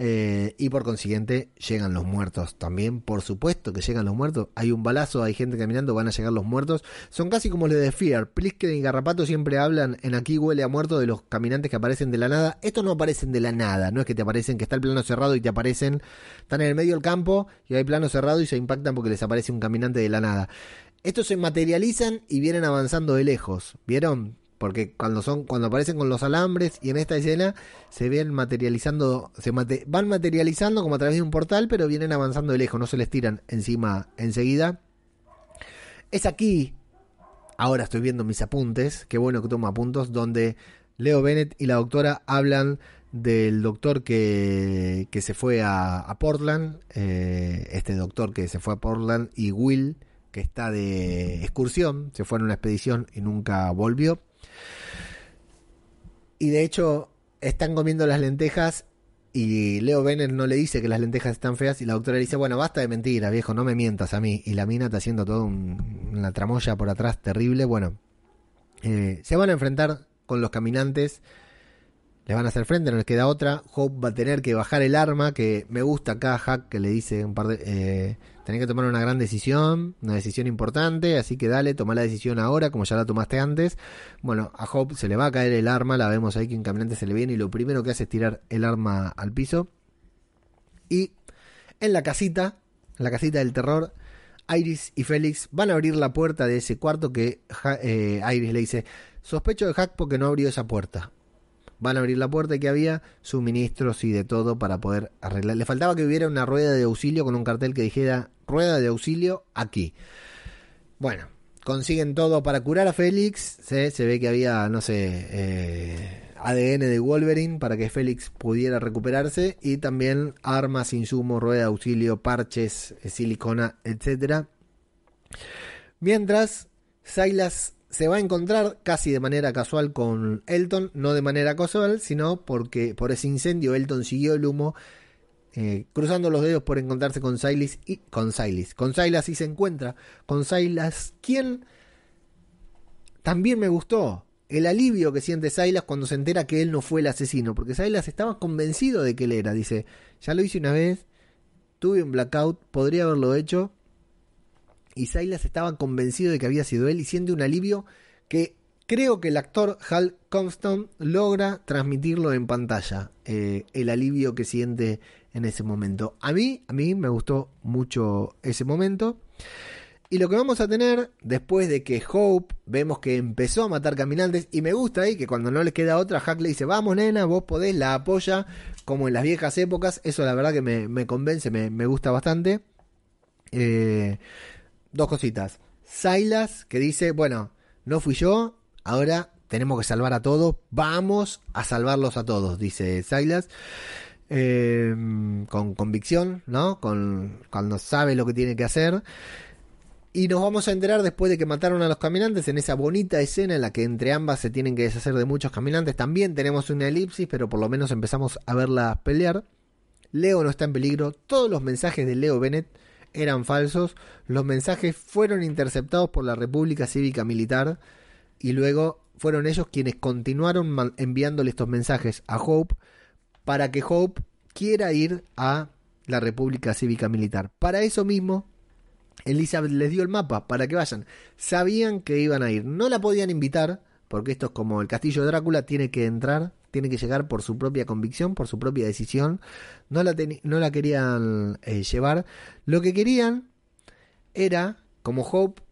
Eh, y por consiguiente llegan los muertos también, por supuesto que llegan los muertos. Hay un balazo, hay gente caminando, van a llegar los muertos. Son casi como los de Fear. Plisken y Garrapato siempre hablan en aquí huele a muerto de los caminantes que aparecen de la nada. Estos no aparecen de la nada, no es que te aparecen, que está el plano cerrado y te aparecen. Están en el medio del campo y hay plano cerrado y se impactan porque les aparece un caminante de la nada. Estos se materializan y vienen avanzando de lejos. ¿Vieron? Porque cuando son cuando aparecen con los alambres y en esta escena se ven materializando se van materializando como a través de un portal pero vienen avanzando de lejos no se les tiran encima enseguida. Es aquí ahora estoy viendo mis apuntes qué bueno que tomo apuntos donde Leo Bennett y la doctora hablan del doctor que, que se fue a, Portland eh, este doctor que se fue a Portland y Will que está de excursión se fue en una expedición y nunca volvió y de hecho, están comiendo las lentejas y Leo Bennett no le dice que las lentejas están feas y la doctora le dice, bueno, basta de mentira, viejo, no me mientas a mí. Y la mina está haciendo toda una tramoya por atrás terrible. Bueno, eh, se van a enfrentar con los caminantes. les van a hacer frente, no les queda otra. Hope va a tener que bajar el arma, que me gusta acá Hack que le dice un par de... Eh, tenés que tomar una gran decisión, una decisión importante, así que dale, toma la decisión ahora, como ya la tomaste antes. Bueno, a Hope se le va a caer el arma, la vemos ahí que un caminante se le viene y lo primero que hace es tirar el arma al piso. Y en la casita, en la casita del terror, Iris y Félix van a abrir la puerta de ese cuarto que eh, Iris le dice, sospecho de Hack porque no abrió esa puerta van a abrir la puerta y que había suministros y de todo para poder arreglar. Le faltaba que hubiera una rueda de auxilio con un cartel que dijera rueda de auxilio aquí. Bueno, consiguen todo para curar a Félix. Se ve que había, no sé, eh, ADN de Wolverine para que Félix pudiera recuperarse y también armas, insumos, rueda de auxilio, parches, silicona, etcétera. Mientras Silas se va a encontrar casi de manera casual con Elton, no de manera casual, sino porque por ese incendio Elton siguió el humo, eh, cruzando los dedos por encontrarse con Silas y con Silas. Con Silas y se encuentra con Silas, quien también me gustó. El alivio que siente Silas cuando se entera que él no fue el asesino, porque Silas estaba convencido de que él era. Dice, ya lo hice una vez, tuve un blackout, podría haberlo hecho, y Silas estaba convencido de que había sido él y siente un alivio que creo que el actor Hal Comston logra transmitirlo en pantalla, eh, el alivio que siente en ese momento. A mí, a mí me gustó mucho ese momento. Y lo que vamos a tener después de que Hope vemos que empezó a matar caminantes y me gusta ahí que cuando no le queda otra, Hack le dice, vamos nena, vos podés, la apoya como en las viejas épocas. Eso la verdad que me, convence, me, gusta bastante. Eh, dos cositas. Silas, que dice, bueno, no fui yo, ahora tenemos que salvar a todos, vamos a salvarlos a todos, dice Silas. Em, con convicción, ¿no? Con, cuando sabe lo que tiene que hacer. Y nos vamos a enterar después de que mataron a los caminantes en esa bonita escena en la que entre ambas se tienen que deshacer de muchos caminantes. También tenemos una elipsis, pero por lo menos empezamos a verla pelear. Leo no está en peligro. Todos los mensajes de Leo Bennett eran falsos, los mensajes fueron interceptados por la República Cívica Militar y luego fueron ellos quienes continuaron enviándole estos mensajes a Hope para que Hope quiera ir a la República Cívica Militar. Para eso mismo, Elizabeth les dio el mapa para que vayan. Sabían que iban a ir. No la podían invitar, porque esto es como el castillo de Drácula, tiene que entrar tiene que llegar por su propia convicción, por su propia decisión. No la, no la querían eh, llevar. Lo que querían era, como Hope,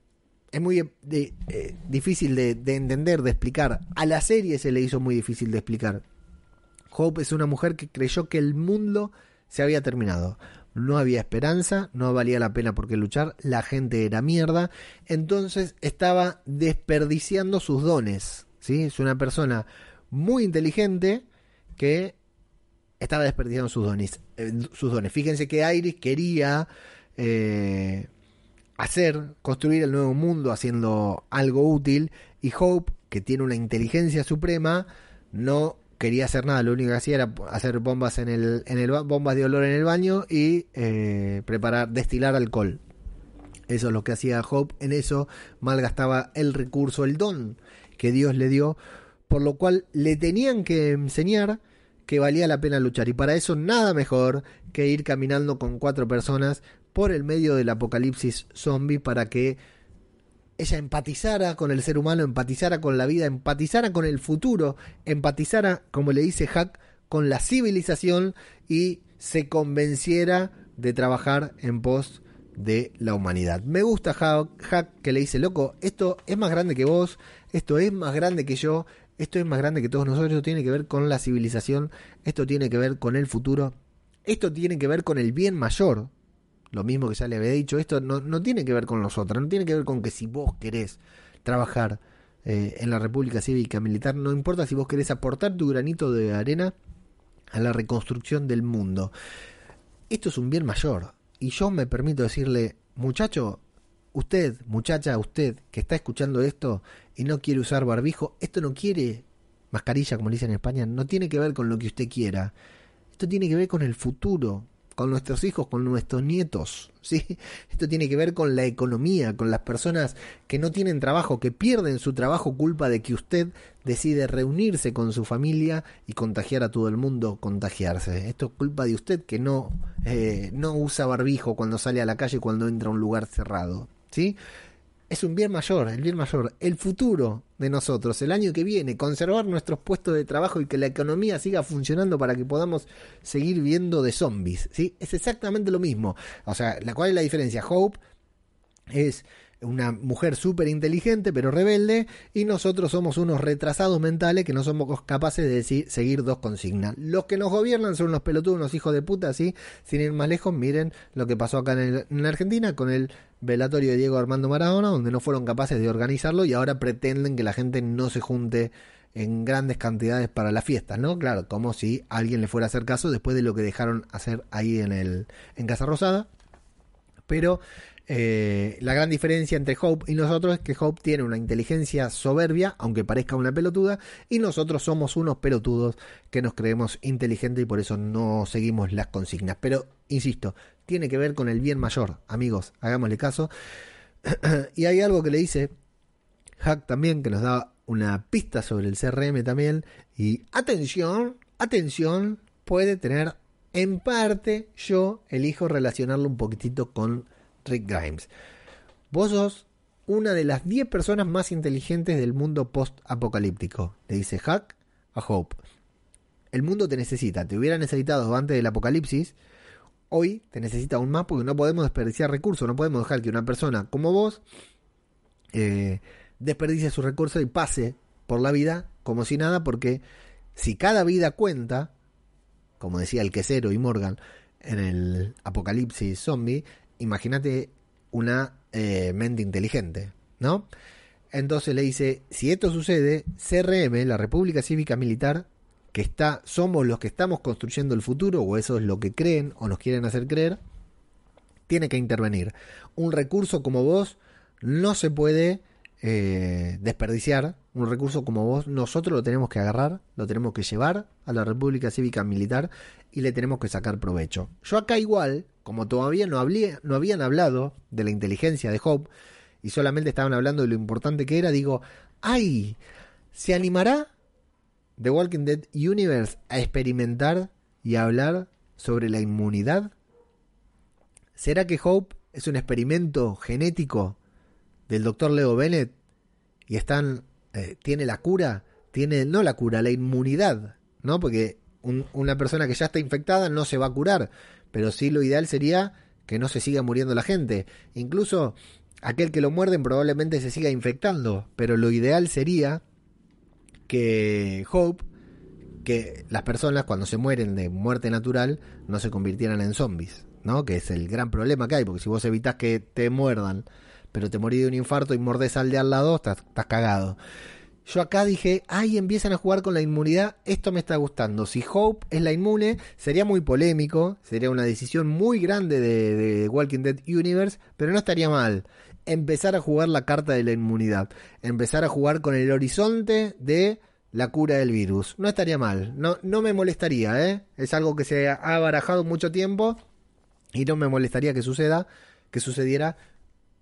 es muy eh, difícil de, entender, de explicar. A la serie se le hizo muy difícil de explicar. Hope es una mujer que creyó que el mundo se había terminado. No había esperanza, no valía la pena por qué luchar, la gente era mierda, entonces estaba desperdiciando sus dones. ¿sí? Es una persona muy inteligente que estaba desperdiciando sus dones. Eh, sus dones. Fíjense que Iris quería eh, hacer, construir el nuevo mundo haciendo algo útil y Hope, que tiene una inteligencia suprema, no quería hacer nada, lo único que hacía era hacer bombas en el, en el bombas de olor en el baño y eh, preparar, destilar alcohol. Eso es lo que hacía Hope, en eso malgastaba el recurso, el don que Dios le dio por lo cual le tenían que enseñar que valía la pena luchar. Y para eso nada mejor que ir caminando con cuatro personas por el medio del apocalipsis zombie para que ella empatizara con el ser humano, empatizara con la vida, empatizara con el futuro, empatizara, como le dice Hack, con la civilización y se convenciera de trabajar en pos de la humanidad. Me gusta Hack que le dice, loco, esto es más grande que vos, esto es más grande que yo, esto es más grande que todos nosotros, esto tiene que ver con la civilización, esto tiene que ver con el futuro, esto tiene que ver con el bien mayor. Lo mismo que ya le había dicho, esto no, tiene que ver con nosotros, no tiene que ver con que si vos querés trabajar eh, en la República Cívica Militar, no importa si vos querés aportar tu granito de arena a la reconstrucción del mundo. Esto es un bien mayor. Y yo me permito decirle, muchacho, usted, muchacha, usted que está escuchando esto y no quiere usar barbijo, esto no quiere mascarilla, como dicen en España, no tiene que ver con lo que usted quiera. Esto tiene que ver con el futuro, con nuestros hijos, con nuestros nietos. ¿sí? Esto tiene que ver con la economía, con las personas que no tienen trabajo, que pierden su trabajo culpa de que usted decide reunirse con su familia y contagiar a todo el mundo, contagiarse. Esto es culpa de usted que no, eh, no usa barbijo cuando sale a la calle, cuando entra a un lugar cerrado. ¿sí? Es un bien mayor, el bien mayor, el futuro de nosotros, el año que viene, conservar nuestros puestos de trabajo y que la economía siga funcionando para que podamos seguir viendo de zombies, ¿sí? Es exactamente lo mismo. O sea, la cual es la diferencia. Hope es una mujer súper inteligente pero rebelde y nosotros somos unos retrasados mentales que no somos capaces de decir, seguir dos consignas. Los que nos gobiernan son unos pelotudos, unos hijos de puta, así, sin ir más lejos, miren lo que pasó acá en, en Argentina con el velatorio de Diego Armando Maradona, donde no fueron capaces de organizarlo y ahora pretenden que la gente no se junte en grandes cantidades para la fiesta, ¿no? Claro, como si alguien le fuera a hacer caso después de lo que dejaron hacer ahí en el en Casa Rosada. Pero eh, la gran diferencia entre Hope y nosotros es que Hope tiene una inteligencia soberbia, aunque parezca una pelotuda, y nosotros somos unos pelotudos que nos creemos inteligentes y por eso no seguimos las consignas. Pero, insisto, tiene que ver con el bien mayor, amigos, hagámosle caso. y hay algo que le dice Hack también, que nos da una pista sobre el CRM también. Y atención, atención, puede tener en parte, yo elijo relacionarlo un poquitito con Rick Grimes. Vos sos una de las 10 personas más inteligentes del mundo post-apocalíptico, le dice Hack a Hope. El mundo te necesita, te hubiera necesitado antes del apocalipsis, hoy te necesita aún más porque no podemos desperdiciar recursos, no podemos dejar que una persona como vos eh, desperdicie sus recursos y pase por la vida como si nada, porque si cada vida cuenta, como decía el quesero y Morgan en el apocalipsis zombie, imagínate una eh, mente inteligente, ¿no? Entonces le dice, si esto sucede, CRM, la República Cívica Militar, que está, somos los que estamos construyendo el futuro, o eso es lo que creen o nos quieren hacer creer, tiene que intervenir. Un recurso como vos no se puede eh, desperdiciar. Un recurso como vos, nosotros lo tenemos que agarrar, lo tenemos que llevar a la República Cívica Militar y le tenemos que sacar provecho. Yo acá igual, como todavía no, no habían hablado de la inteligencia de Hope y solamente estaban hablando de lo importante que era, digo, ¡ay! ¿Se animará The Walking Dead Universe a experimentar y hablar sobre la inmunidad? ¿Será que Hope es un experimento genético del doctor Leo Bennett y están eh, tiene la cura, tiene no la cura, la inmunidad, ¿no? Porque una persona que ya está infectada no se va a curar, pero sí lo ideal sería que no se siga muriendo la gente. Incluso aquel que lo muerden probablemente se siga infectando, pero lo ideal sería que Hope, que las personas cuando se mueren de muerte natural no se convirtieran en zombies, ¿no? Que es el gran problema que hay, porque si vos evitas que te muerdan, pero te morís de un infarto y mordés al de al lado, estás, estás cagado. Yo acá dije, ay, empiezan a jugar con la inmunidad, esto me está gustando. Si Hope es la inmune, sería muy polémico, sería una decisión muy grande de, Walking Dead Universe, pero no estaría mal. Empezar a jugar la carta de la inmunidad, empezar a jugar con el horizonte de la cura del virus. No estaría mal, no, no me molestaría, ¿eh? Es algo que se ha barajado mucho tiempo y no me molestaría que suceda, que sucediera.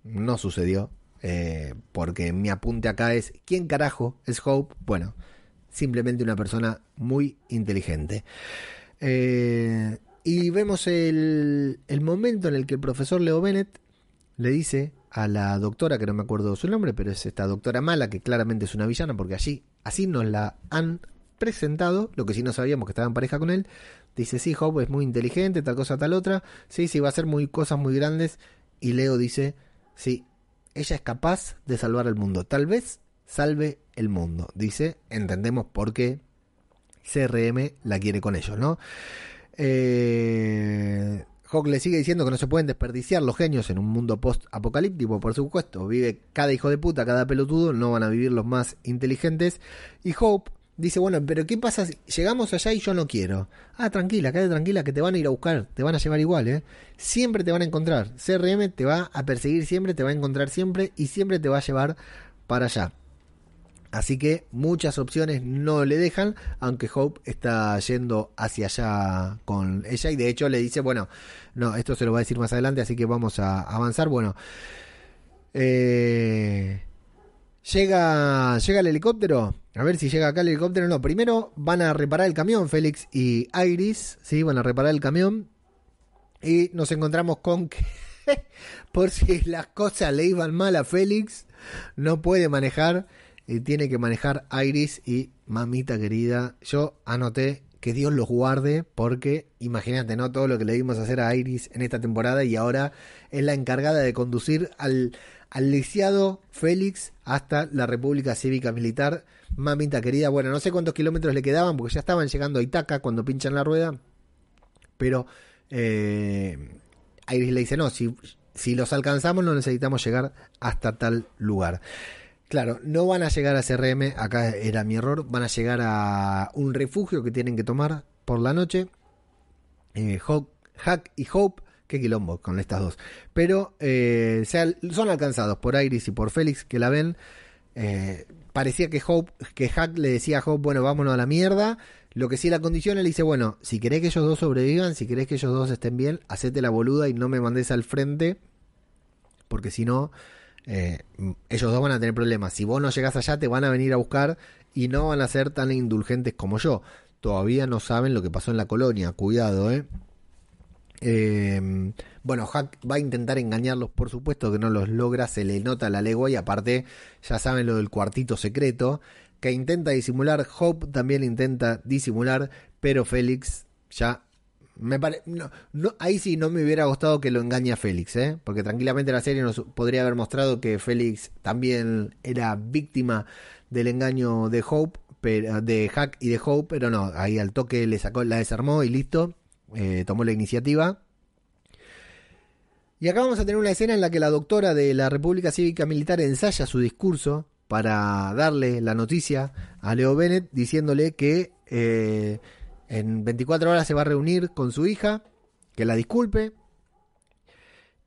No sucedió, eh, porque mi apunte acá es, ¿quién carajo es Hope? Bueno, simplemente una persona muy inteligente. Eh, y vemos el, el, momento en el que el profesor Leo Bennett le dice a la doctora, que no me acuerdo su nombre, pero es esta doctora mala, que claramente es una villana, porque allí, así nos la han presentado, lo que sí no sabíamos que estaba en pareja con él, dice, sí, Hope es muy inteligente, tal cosa, tal otra, sí, sí, va a hacer muy, cosas muy grandes, y Leo dice, sí, ella es capaz de salvar el mundo. Tal vez salve el mundo. Dice, entendemos por qué CRM la quiere con ellos, ¿no? Eh, Hawk le sigue diciendo que no se pueden desperdiciar los genios en un mundo post-apocalíptico, por supuesto. Vive cada hijo de puta, cada pelotudo, no van a vivir los más inteligentes. Y Hope dice, bueno, pero ¿qué pasa si llegamos allá y yo no quiero? Ah, tranquila, quédate tranquila que te van a ir a buscar, te van a llevar igual, ¿eh? Siempre te van a encontrar. CRM te va a perseguir siempre, te va a encontrar siempre y siempre te va a llevar para allá. Así que muchas opciones no le dejan, aunque Hope está yendo hacia allá con ella y de hecho le dice, bueno, no, esto se lo va a decir más adelante, así que vamos a avanzar. Bueno, eh, llega, llega el helicóptero, a ver si llega acá el helicóptero. No, primero van a reparar el camión, Félix y Iris, sí, van a reparar el camión y nos encontramos con que por si las cosas le iban mal a Félix, no puede manejar y tiene que manejar Iris y mamita querida. Yo anoté que Dios los guarde porque imagínate, ¿no? Todo lo que le dimos hacer a Iris en esta temporada y ahora es la encargada de conducir al, al lisiado Félix hasta la República Cívica Militar. Mamita querida, bueno, no sé cuántos kilómetros le quedaban porque ya estaban llegando a Itaca cuando pinchan la rueda, pero eh, Iris le dice, no, si, si los alcanzamos no necesitamos llegar hasta tal lugar. Claro, no van a llegar a CRM, acá era mi error, van a llegar a un refugio que tienen que tomar por la noche. Eh, Hack y Hope, qué quilombo con estas dos. Pero eh, son alcanzados por Iris y por Félix que la ven. Eh, parecía que Hope, que Hack le decía a Hope, bueno, vámonos a la mierda. Lo que sí la condición, le dice, bueno, si querés que ellos dos sobrevivan, si querés que ellos dos estén bien, hacete la boluda y no me mandes al frente. Porque si no, eh, ellos dos van a tener problemas. Si vos no llegás allá, te van a venir a buscar y no van a ser tan indulgentes como yo. Todavía no saben lo que pasó en la colonia, cuidado, ¿eh? Eh bueno, Hack va a intentar engañarlos, por supuesto que no los logra, se le nota la legua y aparte ya saben lo del cuartito secreto, que intenta disimular, Hope también intenta disimular, pero Félix ya me no, no, ahí sí no me hubiera gustado que lo engañe a Félix, ¿eh? porque tranquilamente la serie nos podría haber mostrado que Félix también era víctima del engaño de Hope, pero, de Hack y de Hope, pero no, ahí al toque le sacó, la desarmó y listo, eh, tomó la iniciativa. Y acá vamos a tener una escena en la que la doctora de la República Cívica Militar ensaya su discurso para darle la noticia a Leo Bennett diciéndole que eh, en 24 horas se va a reunir con su hija, que la disculpe.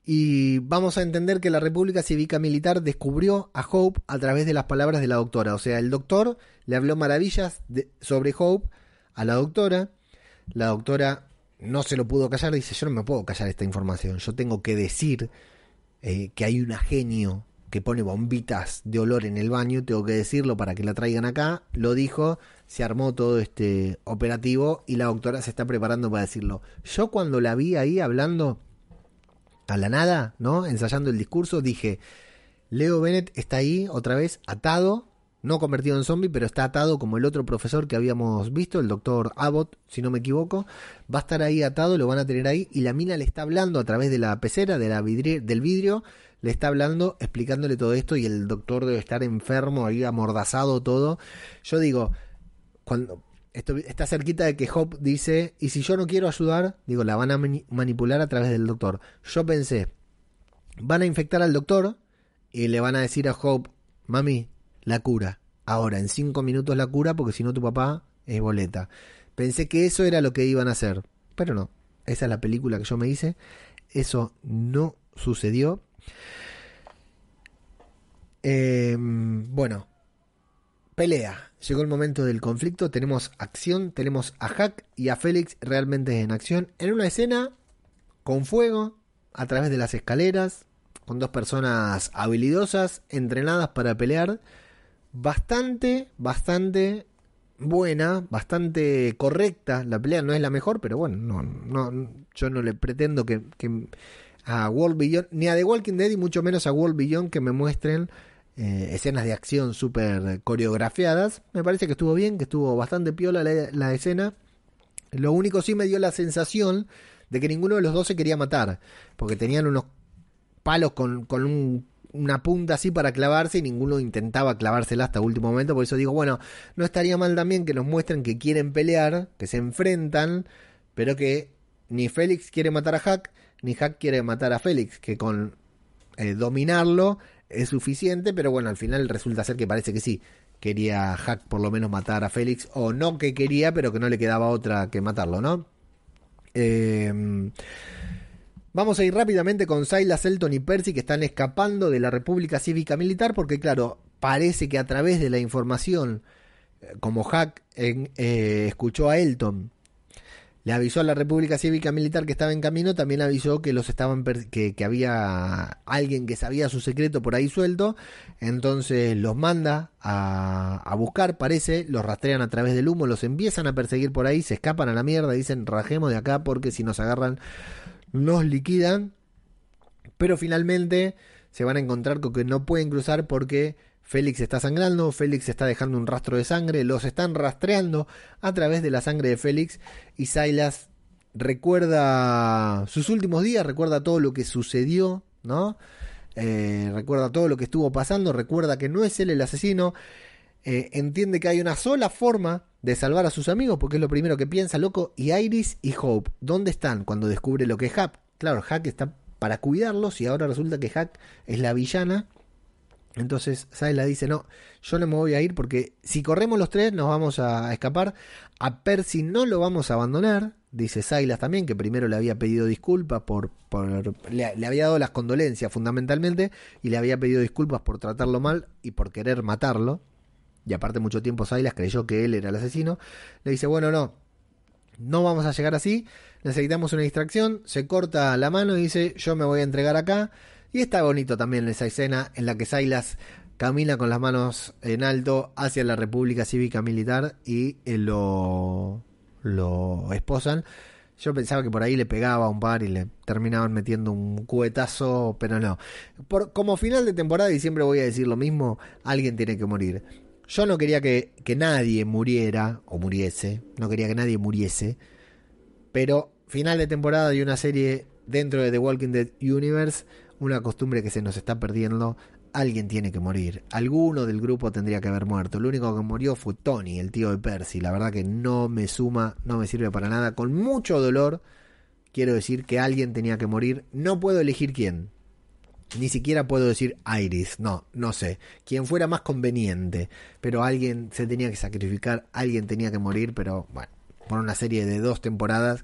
Y vamos a entender que la República Cívica Militar descubrió a Hope a través de las palabras de la doctora. O sea, el doctor le habló maravillas sobre Hope a la doctora. La doctora no se lo pudo callar. Dice, yo no me puedo callar esta información. Yo tengo que decir eh, que hay un genio que pone bombitas de olor en el baño, tengo que decirlo para que la traigan acá, lo dijo, se armó todo este operativo y la doctora se está preparando para decirlo. Yo cuando la vi ahí hablando a la nada, ¿no? Ensayando el discurso, dije, Leo Bennett está ahí otra vez atado, no convertido en zombie, pero está atado como el otro profesor que habíamos visto, el doctor Abbott, si no me equivoco, va a estar ahí atado, lo van a tener ahí y la mina le está hablando a través de la pecera, de la del vidrio, le está hablando, explicándole todo esto y el doctor debe estar enfermo, ahí amordazado todo. Yo digo, cuando esto está cerquita de que Hope dice, y si yo no quiero ayudar, digo, la van a manipular a través del doctor. Yo pensé, van a infectar al doctor y le van a decir a Hope, mami, la cura. Ahora, en cinco minutos la cura porque si no tu papá es boleta. Pensé que eso era lo que iban a hacer, pero no. Esa es la película que yo me hice. Eso no sucedió. Em, bueno, pelea. Llegó el momento del conflicto. Tenemos acción. Tenemos a Hack y a Félix realmente en acción. En una escena con fuego, a través de las escaleras, con dos personas habilidosas, entrenadas para pelear. Bastante, bastante buena, bastante correcta. La pelea no es la mejor, pero bueno, no, no, yo no le pretendo que a World Beyond, ni a The Walking Dead y mucho menos a World Beyond que me muestren eh, escenas de acción súper coreografiadas. Me parece que estuvo bien, que estuvo bastante piola la, escena. Lo único sí me dio la sensación de que ninguno de los dos se quería matar, porque tenían unos palos con, con una punta así para clavarse y ninguno intentaba clavársela hasta último momento. Por eso digo, bueno, no estaría mal también que nos muestren que quieren pelear, que se enfrentan, pero que ni Félix quiere matar a Hack, ni Hack quiere matar a Félix, que con eh, dominarlo es suficiente, pero bueno, al final resulta ser que parece que sí. Quería Hack por lo menos matar a Félix, o no que quería, pero que no le quedaba otra que matarlo, ¿no? Em, vamos a ir rápidamente con Silas, Elton y Percy que están escapando de la República Cívica Militar porque claro, parece que a través de la información, eh, como Hack eh, escuchó a Elton, le avisó a la República Cívica Militar que estaba en camino, también avisó que los estaban que, que, había alguien que sabía su secreto por ahí suelto, entonces los manda a, a, buscar, parece, los rastrean a través del humo, los empiezan a perseguir por ahí, se escapan a la mierda, dicen rajemos de acá porque si nos agarran nos liquidan, pero finalmente se van a encontrar con que no pueden cruzar porque Félix está sangrando, Félix está dejando un rastro de sangre, los están rastreando a través de la sangre de Félix y Silas recuerda sus últimos días, recuerda todo lo que sucedió, ¿no? Eh, recuerda todo lo que estuvo pasando, recuerda que no es él el asesino, eh, entiende que hay una sola forma de salvar a sus amigos, porque es lo primero que piensa, loco, y Iris y Hope, ¿dónde están cuando descubre lo que es Hack? Claro, Hack está para cuidarlos y ahora resulta que Hack es la villana. Entonces Sayla dice, no, yo no me voy a ir porque si corremos los tres nos vamos a escapar. A Percy no lo vamos a abandonar, dice Silas también, que primero le había pedido disculpas por... por le, le, había dado las condolencias fundamentalmente y le había pedido disculpas por tratarlo mal y por querer matarlo. Y aparte mucho tiempo Silas creyó que él era el asesino. Le dice, bueno, no, no vamos a llegar así, necesitamos una distracción, se corta la mano y dice, yo me voy a entregar acá. Y está bonito también esa escena en la que Silas camina con las manos en alto hacia la República Cívica Militar y eh, lo, lo esposan. Yo pensaba que por ahí le pegaba un par y le terminaban metiendo un cuetazo, pero no. Por, como final de temporada, y siempre voy a decir lo mismo, alguien tiene que morir. Yo no quería que, que nadie muriera o muriese, no quería que nadie muriese, pero final de temporada y una serie dentro de The Walking Dead Universe, una costumbre que se nos está perdiendo, alguien tiene que morir, alguno del grupo tendría que haber muerto, el único que murió fue Tony, el tío de Percy, la verdad que no me suma, no me sirve para nada, con mucho dolor quiero decir que alguien tenía que morir, no puedo elegir quién, ni siquiera puedo decir Iris, no, no sé. Quien fuera más conveniente. Pero alguien se tenía que sacrificar, alguien tenía que morir, pero bueno, por una serie de dos temporadas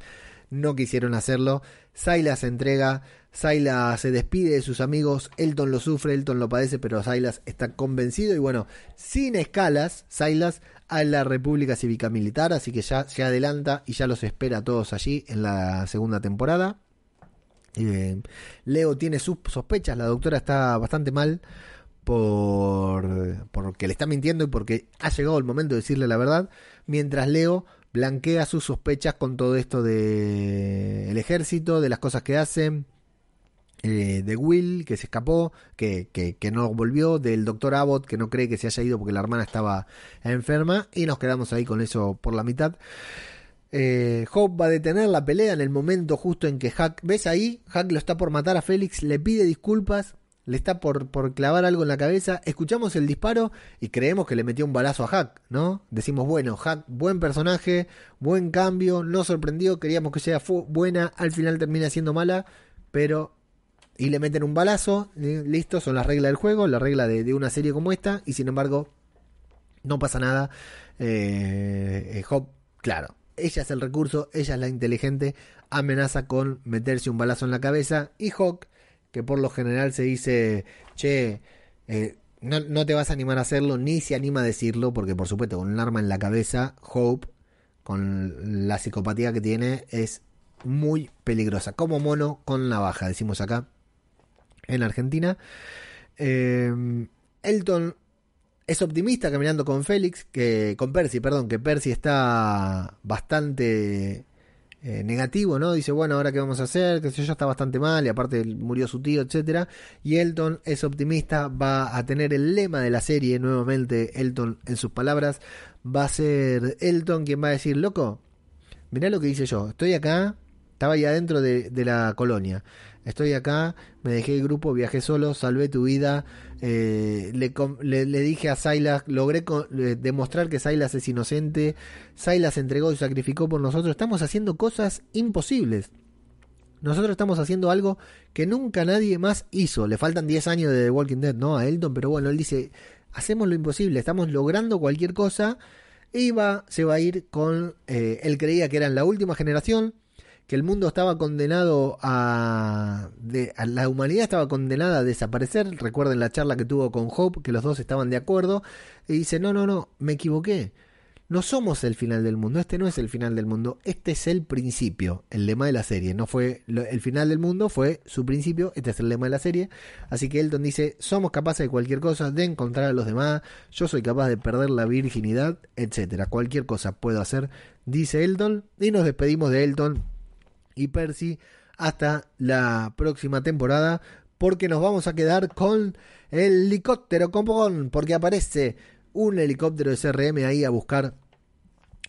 no quisieron hacerlo. Silas se entrega, Silas se despide de sus amigos, Elton lo sufre, Elton lo padece, pero Silas está convencido y bueno, sin escalas, Silas a la República Cívica Militar, así que ya se adelanta y ya los espera a todos allí en la segunda temporada. Eh, Leo tiene sus sospechas, la doctora está bastante mal por porque le está mintiendo y porque ha llegado el momento de decirle la verdad, mientras Leo blanquea sus sospechas con todo esto de el ejército, de las cosas que hacen, eh, de Will que se escapó, que, que, que, no volvió, del doctor Abbott que no cree que se haya ido porque la hermana estaba enferma y nos quedamos ahí con eso por la mitad. Eh, Hope va a detener la pelea en el momento justo en que Hack, ¿ves ahí? Hack lo está por matar a Félix, le pide disculpas, le está por, por clavar algo en la cabeza, escuchamos el disparo y creemos que le metió un balazo a Hack, ¿no? Decimos, bueno, Hack, buen personaje, buen cambio, nos sorprendió, queríamos que sea buena, al final termina siendo mala, pero... Y le meten un balazo, listo, son las reglas del juego, la regla de, una serie como esta, y sin embargo, no pasa nada. Eh, eh Hope, claro, ella es el recurso, ella es la inteligente, amenaza con meterse un balazo en la cabeza y Hawk, que por lo general se dice, che, eh, no, no, te vas a animar a hacerlo, ni se anima a decirlo, porque por supuesto con un arma en la cabeza, Hope, con la psicopatía que tiene, es muy peligrosa, como mono con navaja, decimos acá en Argentina. Eh, Elton es optimista caminando con Félix, que con Percy, perdón, que Percy está bastante eh, negativo, ¿no? Dice, bueno, ahora qué vamos a hacer, que sé yo, está bastante mal y aparte murió su tío, etcétera. Y Elton es optimista, va a tener el lema de la serie nuevamente, Elton en sus palabras, va a ser Elton quien va a decir, loco, mirá lo que dice yo, estoy acá, estaba ahí adentro de, de la colonia estoy acá, me dejé el grupo, viajé solo, salvé tu vida, eh, le, dije a Silas, logré demostrar que Silas es inocente, Silas entregó y sacrificó por nosotros, estamos haciendo cosas imposibles. Nosotros estamos haciendo algo que nunca nadie más hizo. Le faltan 10 años de The Walking Dead, ¿no? A Elton, pero bueno, él dice, hacemos lo imposible, estamos logrando cualquier cosa. Va, se va a ir con, eh, él creía que eran la última generación, que el mundo estaba condenado a, a, la humanidad estaba condenada a desaparecer. Recuerden la charla que tuvo con Hope, que los dos estaban de acuerdo. Y dice, no, no, no, me equivoqué. No somos el final del mundo, este no es el final del mundo, este es el principio, el lema de la serie. No fue el final del mundo, fue su principio, este es el lema de la serie. Así que Elton dice, somos capaces de cualquier cosa, de encontrar a los demás, yo soy capaz de perder la virginidad, etcétera. Cualquier cosa puedo hacer, dice Elton. Y nos despedimos de Elton y Percy hasta la próxima temporada, porque nos vamos a quedar con el helicóptero con porque aparece un helicóptero de CRM ahí a buscar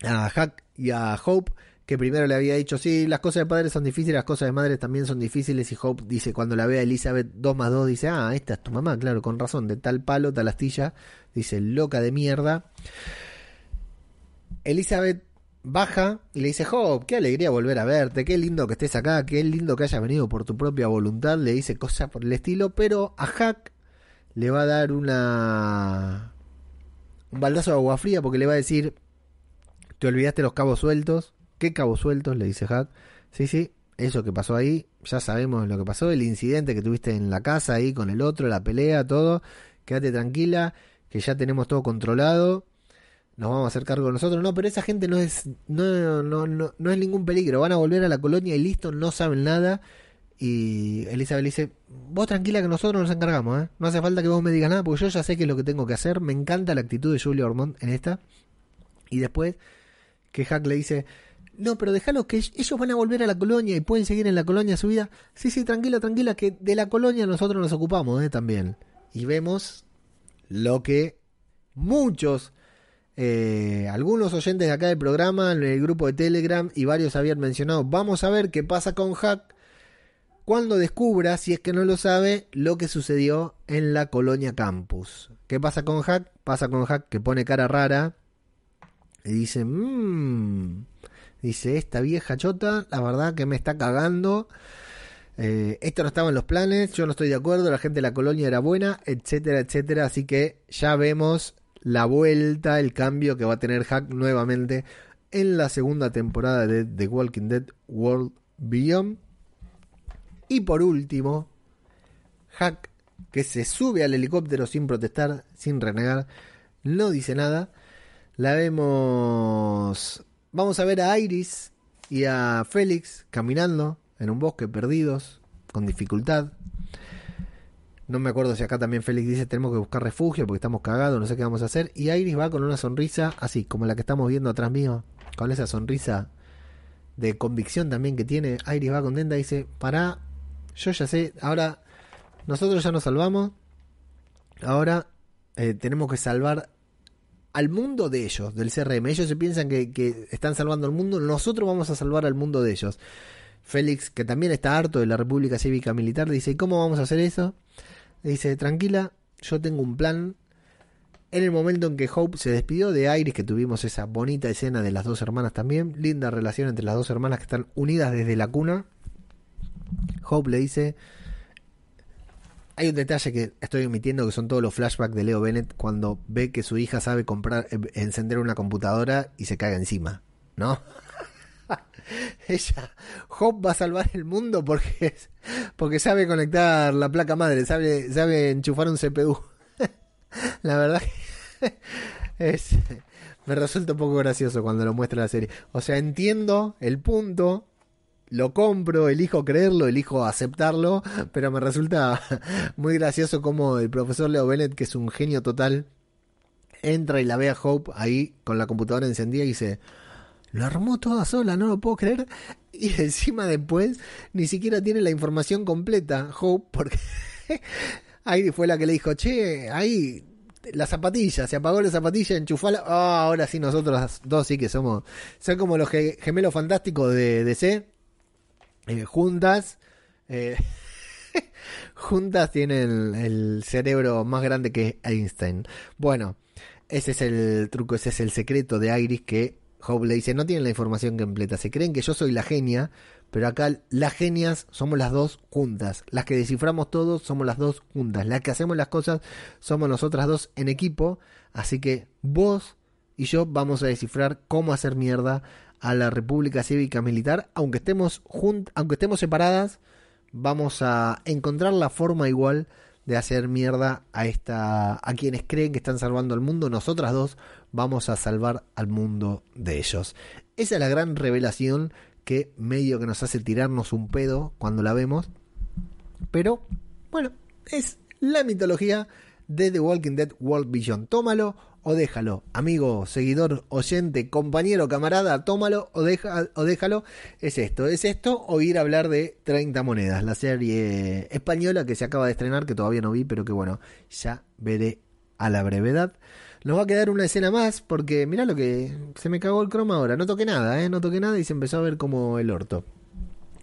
a Hack y a Hope, que primero le había dicho, sí, las cosas de padres son difíciles, las cosas de madres también son difíciles, y Hope dice, cuando la ve a Elizabeth 2 más 2, dice, ah, esta es tu mamá, claro, con razón, de tal palo, tal astilla, dice, loca de mierda. Elizabeth baja y le dice, Hope, qué alegría volver a verte, qué lindo que estés acá, qué lindo que hayas venido por tu propia voluntad, le dice cosas por el estilo, pero a Hack le va a dar una un baldazo de agua fría porque le va a decir, te olvidaste los cabos sueltos. ¿Qué cabos sueltos? Le dice Hack. Sí, sí, eso que pasó ahí, ya sabemos lo que pasó, el incidente que tuviste en la casa ahí con el otro, la pelea, todo. Quédate tranquila, que ya tenemos todo controlado. Nos vamos a hacer cargo nosotros. No, pero esa gente no es, no, no, no, no es ningún peligro. Van a volver a la colonia y listo, no saben nada. Y Elizabeth dice, vos tranquila que nosotros nos encargamos, ¿eh? No hace falta que vos me digas nada porque yo ya sé qué es lo que tengo que hacer. Me encanta la actitud de Julia Ormond en esta. Y después que Hack le dice, no, pero déjalo que ellos van a volver a la colonia y pueden seguir en la colonia su vida. Sí, sí, tranquila, tranquila, que de la colonia nosotros nos ocupamos ¿eh? también. Y vemos lo que muchos, eh, algunos oyentes de acá del programa, en el grupo de Telegram y varios habían mencionado, vamos a ver qué pasa con Hack cuando descubra, si es que no lo sabe, lo que sucedió en la colonia campus. ¿Qué pasa con Hack? Pasa con Hack que pone cara rara y dice, mmm, dice, esta vieja chota, la verdad que me está cagando. Eh, esto no estaba en los planes, yo no estoy de acuerdo, la gente de la colonia era buena, etcétera, etcétera. Así que ya vemos la vuelta, el cambio que va a tener Hack nuevamente en la segunda temporada de The Walking Dead World Beyond. Y por último, Hack, que se sube al helicóptero sin protestar, sin renegar, no dice nada. La vemos. Vamos a ver a Iris y a Félix caminando en un bosque perdidos, con dificultad. No me acuerdo si acá también Félix dice tenemos que buscar refugio porque estamos cagados, no sé qué vamos a hacer. Y Iris va con una sonrisa así, como la que estamos viendo atrás mío, con esa sonrisa de convicción también que tiene. Iris va contenta y dice, para yo ya sé, ahora nosotros ya nos salvamos, ahora eh, tenemos que salvar al mundo de ellos, del CRM. Ellos se piensan que, están salvando al mundo, nosotros vamos a salvar al mundo de ellos. Félix, que también está harto de la República Cívica Militar, dice, ¿y cómo vamos a hacer eso? Dice, tranquila, yo tengo un plan. En el momento en que Hope se despidió de Iris, que tuvimos esa bonita escena de las dos hermanas también, linda relación entre las dos hermanas que están unidas desde la cuna, Hope le dice, hay un detalle que estoy omitiendo que son todos los flashbacks de Leo Bennett cuando ve que su hija sabe comprar, eh, encender una computadora y se cae encima, ¿no? Ella, Hope va a salvar el mundo porque, porque sabe conectar la placa madre, sabe, sabe enchufar un CPU. la verdad es, me resulta un poco gracioso cuando lo muestra la serie. O sea, entiendo el punto, lo compro, elijo creerlo, elijo aceptarlo, pero me resulta muy gracioso como el profesor Leo Bennett, que es un genio total, entra y la ve a Hope ahí con la computadora encendida y dice, lo armó toda sola, no lo puedo creer. Y encima después ni siquiera tiene la información completa, Hope, porque ahí fue la que le dijo, che, ahí la zapatilla, se apagó la zapatilla, enchufala. Ah, ahora sí, nosotros dos sí que somos. Son como los gemelos fantásticos de DC. Eh, juntas, eh, juntas tienen el, cerebro más grande que Einstein. Bueno, ese es el truco, ese es el secreto de Iris que Hope le dice, no tienen la información completa, se creen que yo soy la genia, pero acá las genias somos las dos juntas, las que desciframos todo somos las dos juntas, las que hacemos las cosas somos nosotras dos en equipo, así que vos y yo vamos a descifrar cómo hacer mierda a la República Cívica Militar, aunque estemos aunque estemos separadas, vamos a encontrar la forma igual de hacer mierda a esta a quienes creen que están salvando al mundo, nosotras dos vamos a salvar al mundo de ellos. Esa es la gran revelación que medio que nos hace tirarnos un pedo cuando la vemos. Pero bueno, es la mitología de The Walking Dead World Vision. Tómalo o déjalo. Amigo, seguidor, oyente, compañero, camarada, tómalo o, deja, o déjalo. Es esto, es esto o hablar de 30 monedas, la serie española que se acaba de estrenar, que todavía no vi, pero que bueno, ya veré a la brevedad. Nos va a quedar una escena más porque mirá lo que se me cagó el croma ahora. No toqué nada, ¿eh? No toqué nada y se empezó a ver como el orto.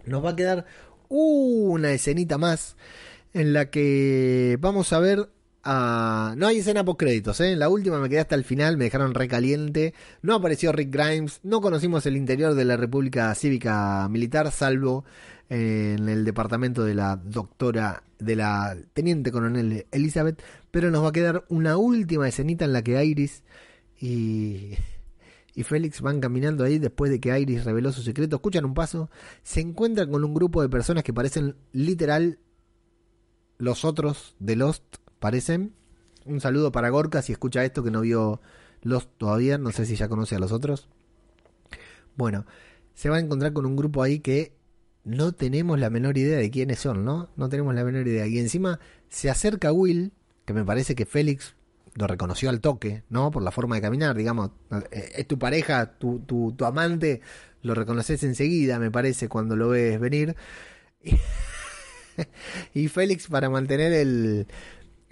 Nos va a quedar una escenita más en la que vamos a ver no hay escena post créditos, ¿eh? La última me quedé hasta el final, me dejaron recaliente. No apareció Rick Grimes, no conocimos el interior de la República Cívica Militar, salvo en el departamento de la doctora, de la teniente coronel Elizabeth. Pero nos va a quedar una última escenita en la que Iris y, y Félix van caminando ahí después de que Iris reveló su secreto. Escuchan un paso, se encuentran con un grupo de personas que parecen literal los otros de Lost parecen. Un saludo para Gorka si escucha esto que no vio los todavía, no sé si ya conoce a los otros. Bueno, se va a encontrar con un grupo ahí que no tenemos la menor idea de quiénes son, ¿no? No tenemos la menor idea. Y encima se acerca Will, que me parece que Félix lo reconoció al toque, ¿no? Por la forma de caminar, digamos. Eh, es tu pareja, tu, tu, tu amante, lo reconoces enseguida, me parece, cuando lo ves venir. y Félix, para mantener el,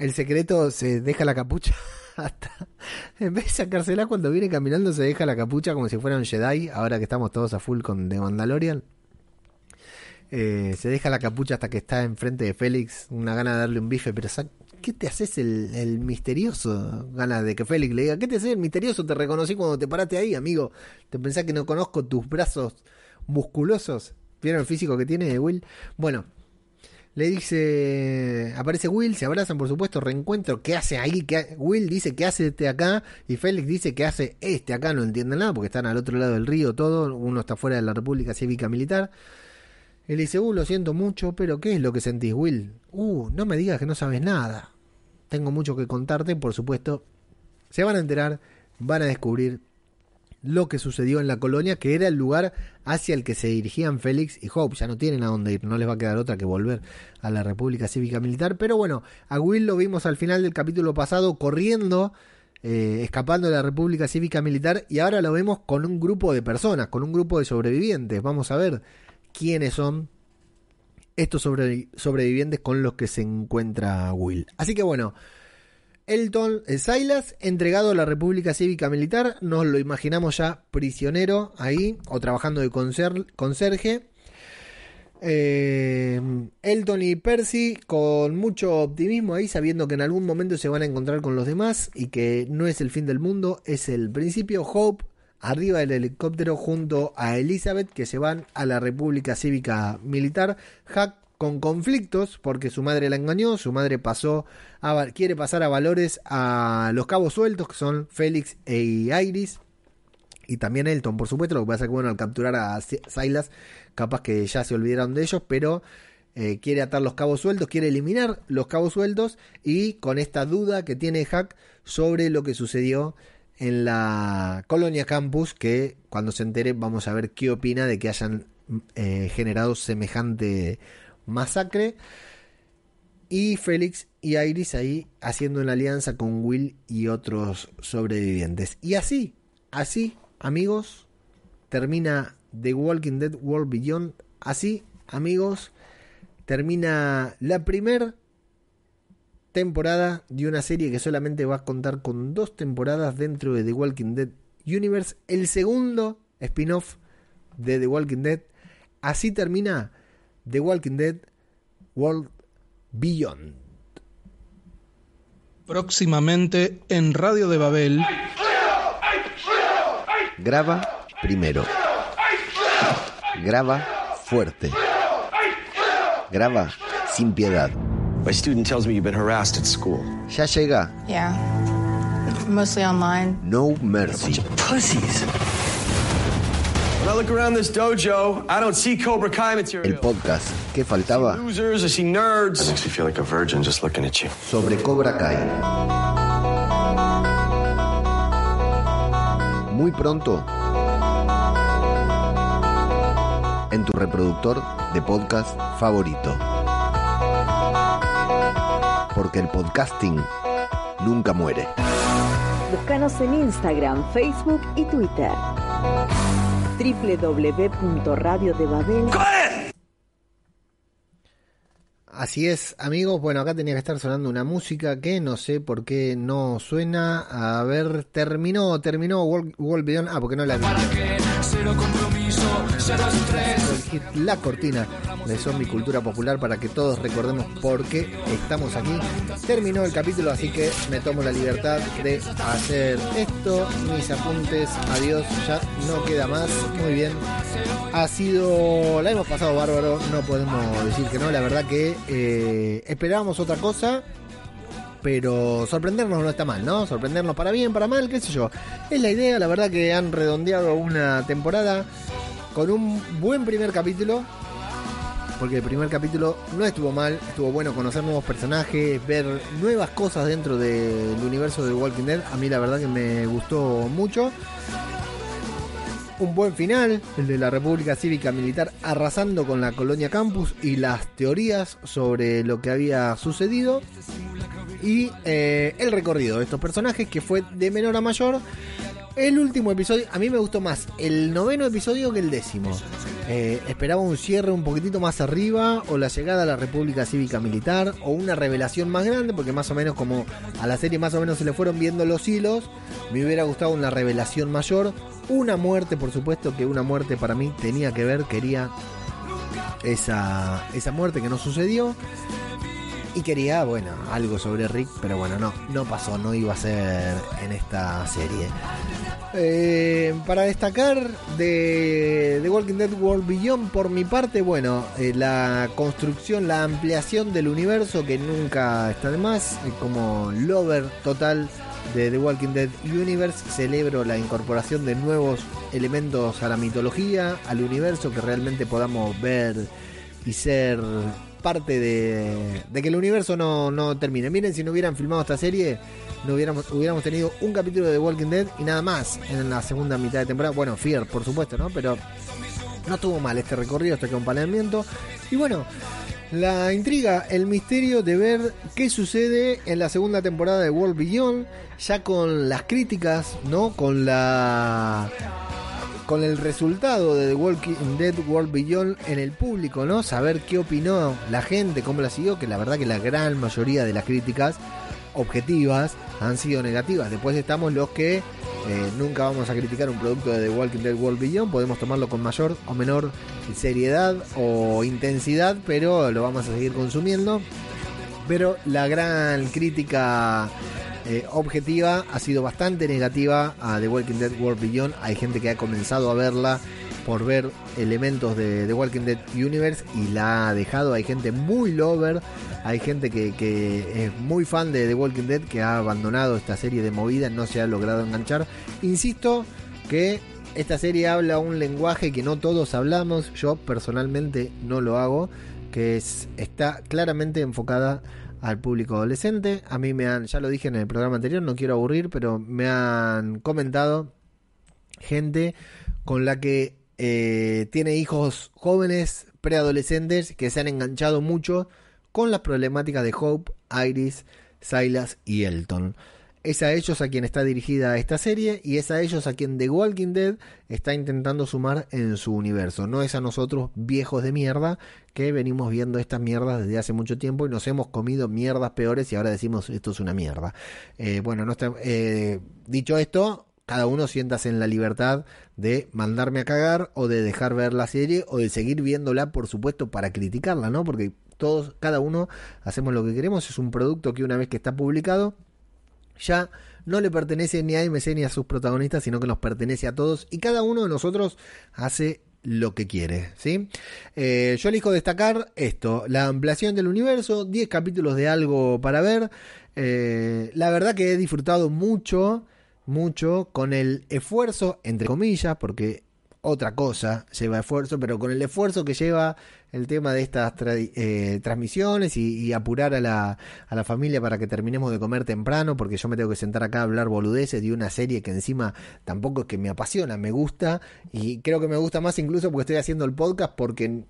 el secreto se deja la capucha hasta en vez de sacársela cuando viene caminando se deja la capucha como si fuera un Jedi ahora que estamos todos a full con The Mandalorian eh, se deja la capucha hasta que está enfrente de Félix una gana de darle un bife pero ¿qué te haces el, misterioso? Gana de que Félix le diga ¿qué te haces el misterioso? te reconocí cuando te paraste ahí amigo te pensás que no conozco tus brazos musculosos ¿vieron el físico que tiene Will? bueno le dice, aparece Will, se abrazan por supuesto, reencuentro, ¿qué hace ahí? ¿Qué Will dice, ¿qué hace este acá? Y Félix dice, ¿qué hace este acá? No entienden nada porque están al otro lado del río todo, uno está fuera de la República Cívica Militar. Él dice, uh, lo siento mucho, pero ¿qué es lo que sentís, Will? Uh, no me digas que no sabes nada. Tengo mucho que contarte, por supuesto. Se van a enterar, van a descubrir lo que sucedió en la colonia, que era el lugar hacia el que se dirigían Félix y Hope. Ya no tienen a dónde ir, no les va a quedar otra que volver a la República Cívica Militar. Pero bueno, a Will lo vimos al final del capítulo pasado corriendo, eh, escapando de la República Cívica Militar, y ahora lo vemos con un grupo de personas, con un grupo de sobrevivientes. Vamos a ver quiénes son estos sobrevivientes con los que se encuentra Will. Así que bueno. Elton Silas, entregado a la República Cívica Militar, nos lo imaginamos ya prisionero ahí, o trabajando de conserje. Eh, Elton y Percy con mucho optimismo ahí, sabiendo que en algún momento se van a encontrar con los demás y que no es el fin del mundo, es el principio. Hope arriba del helicóptero junto a Elizabeth que se van a la República Cívica Militar. Hack con conflictos porque su madre la engañó, su madre pasó a, quiere pasar a valores a los cabos sueltos que son Félix e Iris y también Elton, por supuesto, lo que pasa es que bueno, al capturar a Silas, capaz que ya se olvidaron de ellos, pero eh, quiere atar los cabos sueltos, quiere eliminar los cabos sueltos y con esta duda que tiene Hack sobre lo que sucedió en la colonia campus, que cuando se entere vamos a ver qué opina de que hayan eh, generado semejante masacre. Y Félix y Iris ahí haciendo una alianza con Will y otros sobrevivientes. Y así, así, amigos, termina The Walking Dead World Beyond. Así, amigos, termina la primera temporada de una serie que solamente va a contar con dos temporadas dentro de The Walking Dead Universe. El segundo spin-off de The Walking Dead. Así termina The Walking Dead World Beyond. Próximamente en Radio de Babel. Graba primero. Graba fuerte. Graba sin piedad. My student tells me you've been harassed at school. Ya llega. Yeah. Mostly online. No mercy. Pussies. When I look El material. podcast que faltaba Losers, I see nerds. makes me feel like a virgin just looking at you. sobre Cobra Kai. Muy pronto en tu reproductor de podcast favorito. Porque el podcasting nunca muere. Búscanos en Instagram, Facebook y Twitter. www.radiodebabel Así es, amigos. Bueno, acá tenía que estar sonando una música que no sé por qué no suena. A ver, terminó, terminó World, World Beyond. Ah, porque no la vi. La cortina de Zombie Cultura Popular para que todos recordemos por qué estamos aquí. Terminó el capítulo, así que me tomo la libertad de hacer esto. Mis apuntes, adiós, ya no queda más. Muy bien. Ha sido. La hemos pasado bárbaro, no podemos decir que no. La verdad que eh, esperábamos otra cosa. Pero sorprendernos no está mal, ¿no? Sorprendernos para bien, para mal, qué sé yo. Es la idea, la verdad que han redondeado una temporada con un buen primer capítulo. Porque el primer capítulo no estuvo mal, estuvo bueno conocer nuevos personajes, ver nuevas cosas dentro del universo de Walking Dead. A mí la verdad que me gustó mucho. Un buen final, el de la República Cívica Militar arrasando con la colonia campus y las teorías sobre lo que había sucedido. Y eh, el recorrido de estos personajes que fue de menor a mayor. El último episodio, a mí me gustó más el noveno episodio que el décimo. Eh, esperaba un cierre un poquitito más arriba, o la llegada a la República Cívica Militar, o una revelación más grande, porque más o menos como a la serie más o menos se le fueron viendo los hilos, me hubiera gustado una revelación mayor. Una muerte, por supuesto que una muerte para mí tenía que ver, quería esa, esa muerte que no sucedió. Y quería, bueno, algo sobre Rick, pero bueno, no, no pasó, no iba a ser en esta serie. Eh, para destacar de The Walking Dead World Beyond, por mi parte, bueno, eh, la construcción, la ampliación del universo que nunca está de más, como lover total de The Walking Dead Universe, celebro la incorporación de nuevos elementos a la mitología, al universo, que realmente podamos ver y ser parte de, que el universo no, no termine. Miren, si no hubieran filmado esta serie, no hubiéramos, hubiéramos tenido un capítulo de The Walking Dead y nada más en la segunda mitad de temporada. Bueno, Fear, por supuesto, ¿no? Pero no estuvo mal este recorrido, este acompañamiento. Y bueno, la intriga, el misterio de ver qué sucede en la segunda temporada de World Beyond, ya con las críticas, ¿no? Con la con el resultado de The Walking Dead World Beyond en el público, ¿no? Saber qué opinó la gente, cómo la siguió, que la verdad que la gran mayoría de las críticas objetivas han sido negativas. Después estamos los que eh, nunca vamos a criticar un producto de The Walking Dead World Beyond, podemos tomarlo con mayor o menor seriedad o intensidad, pero lo vamos a seguir consumiendo. Pero la gran crítica eh, objetiva ha sido bastante negativa a The Walking Dead World Beyond. Hay gente que ha comenzado a verla por ver elementos de The Walking Dead Universe y la ha dejado. Hay gente muy lover, hay gente que, es muy fan de The Walking Dead que ha abandonado esta serie de movidas, no se ha logrado enganchar. Insisto que esta serie habla un lenguaje que no todos hablamos, yo personalmente no lo hago, que es, está claramente enfocada al público adolescente. A mí me han, ya lo dije en el programa anterior, no quiero aburrir, pero me han comentado gente con la que eh, tiene hijos jóvenes, preadolescentes, que se han enganchado mucho con las problemáticas de Hope, Iris, Silas y Elton. Es a ellos a quien está dirigida esta serie y es a ellos a quien The Walking Dead está intentando sumar en su universo. No es a nosotros viejos de mierda que venimos viendo estas mierdas desde hace mucho tiempo y nos hemos comido mierdas peores y ahora decimos esto es una mierda. Eh, bueno, no está, eh, dicho esto, cada uno siéntase en la libertad de mandarme a cagar o de dejar ver la serie o de seguir viéndola, por supuesto, para criticarla, ¿no? Porque todos, cada uno hacemos lo que queremos. Es un producto que una vez que está publicado, ya no le pertenece ni a MC ni a sus protagonistas, sino que nos pertenece a todos y cada uno de nosotros hace lo que quiere, ¿sí? Eh, yo elijo destacar esto, la ampliación del universo, 10 capítulos de algo para ver. Eh, la verdad que he disfrutado mucho, mucho con el esfuerzo, entre comillas, porque otra cosa, lleva esfuerzo, pero con el esfuerzo que lleva el tema de estas eh, transmisiones y, apurar a la, a la familia para que terminemos de comer temprano, porque yo me tengo que sentar acá a hablar boludeces de una serie que encima tampoco es que me apasiona, me gusta y creo que me gusta más incluso porque estoy haciendo el podcast porque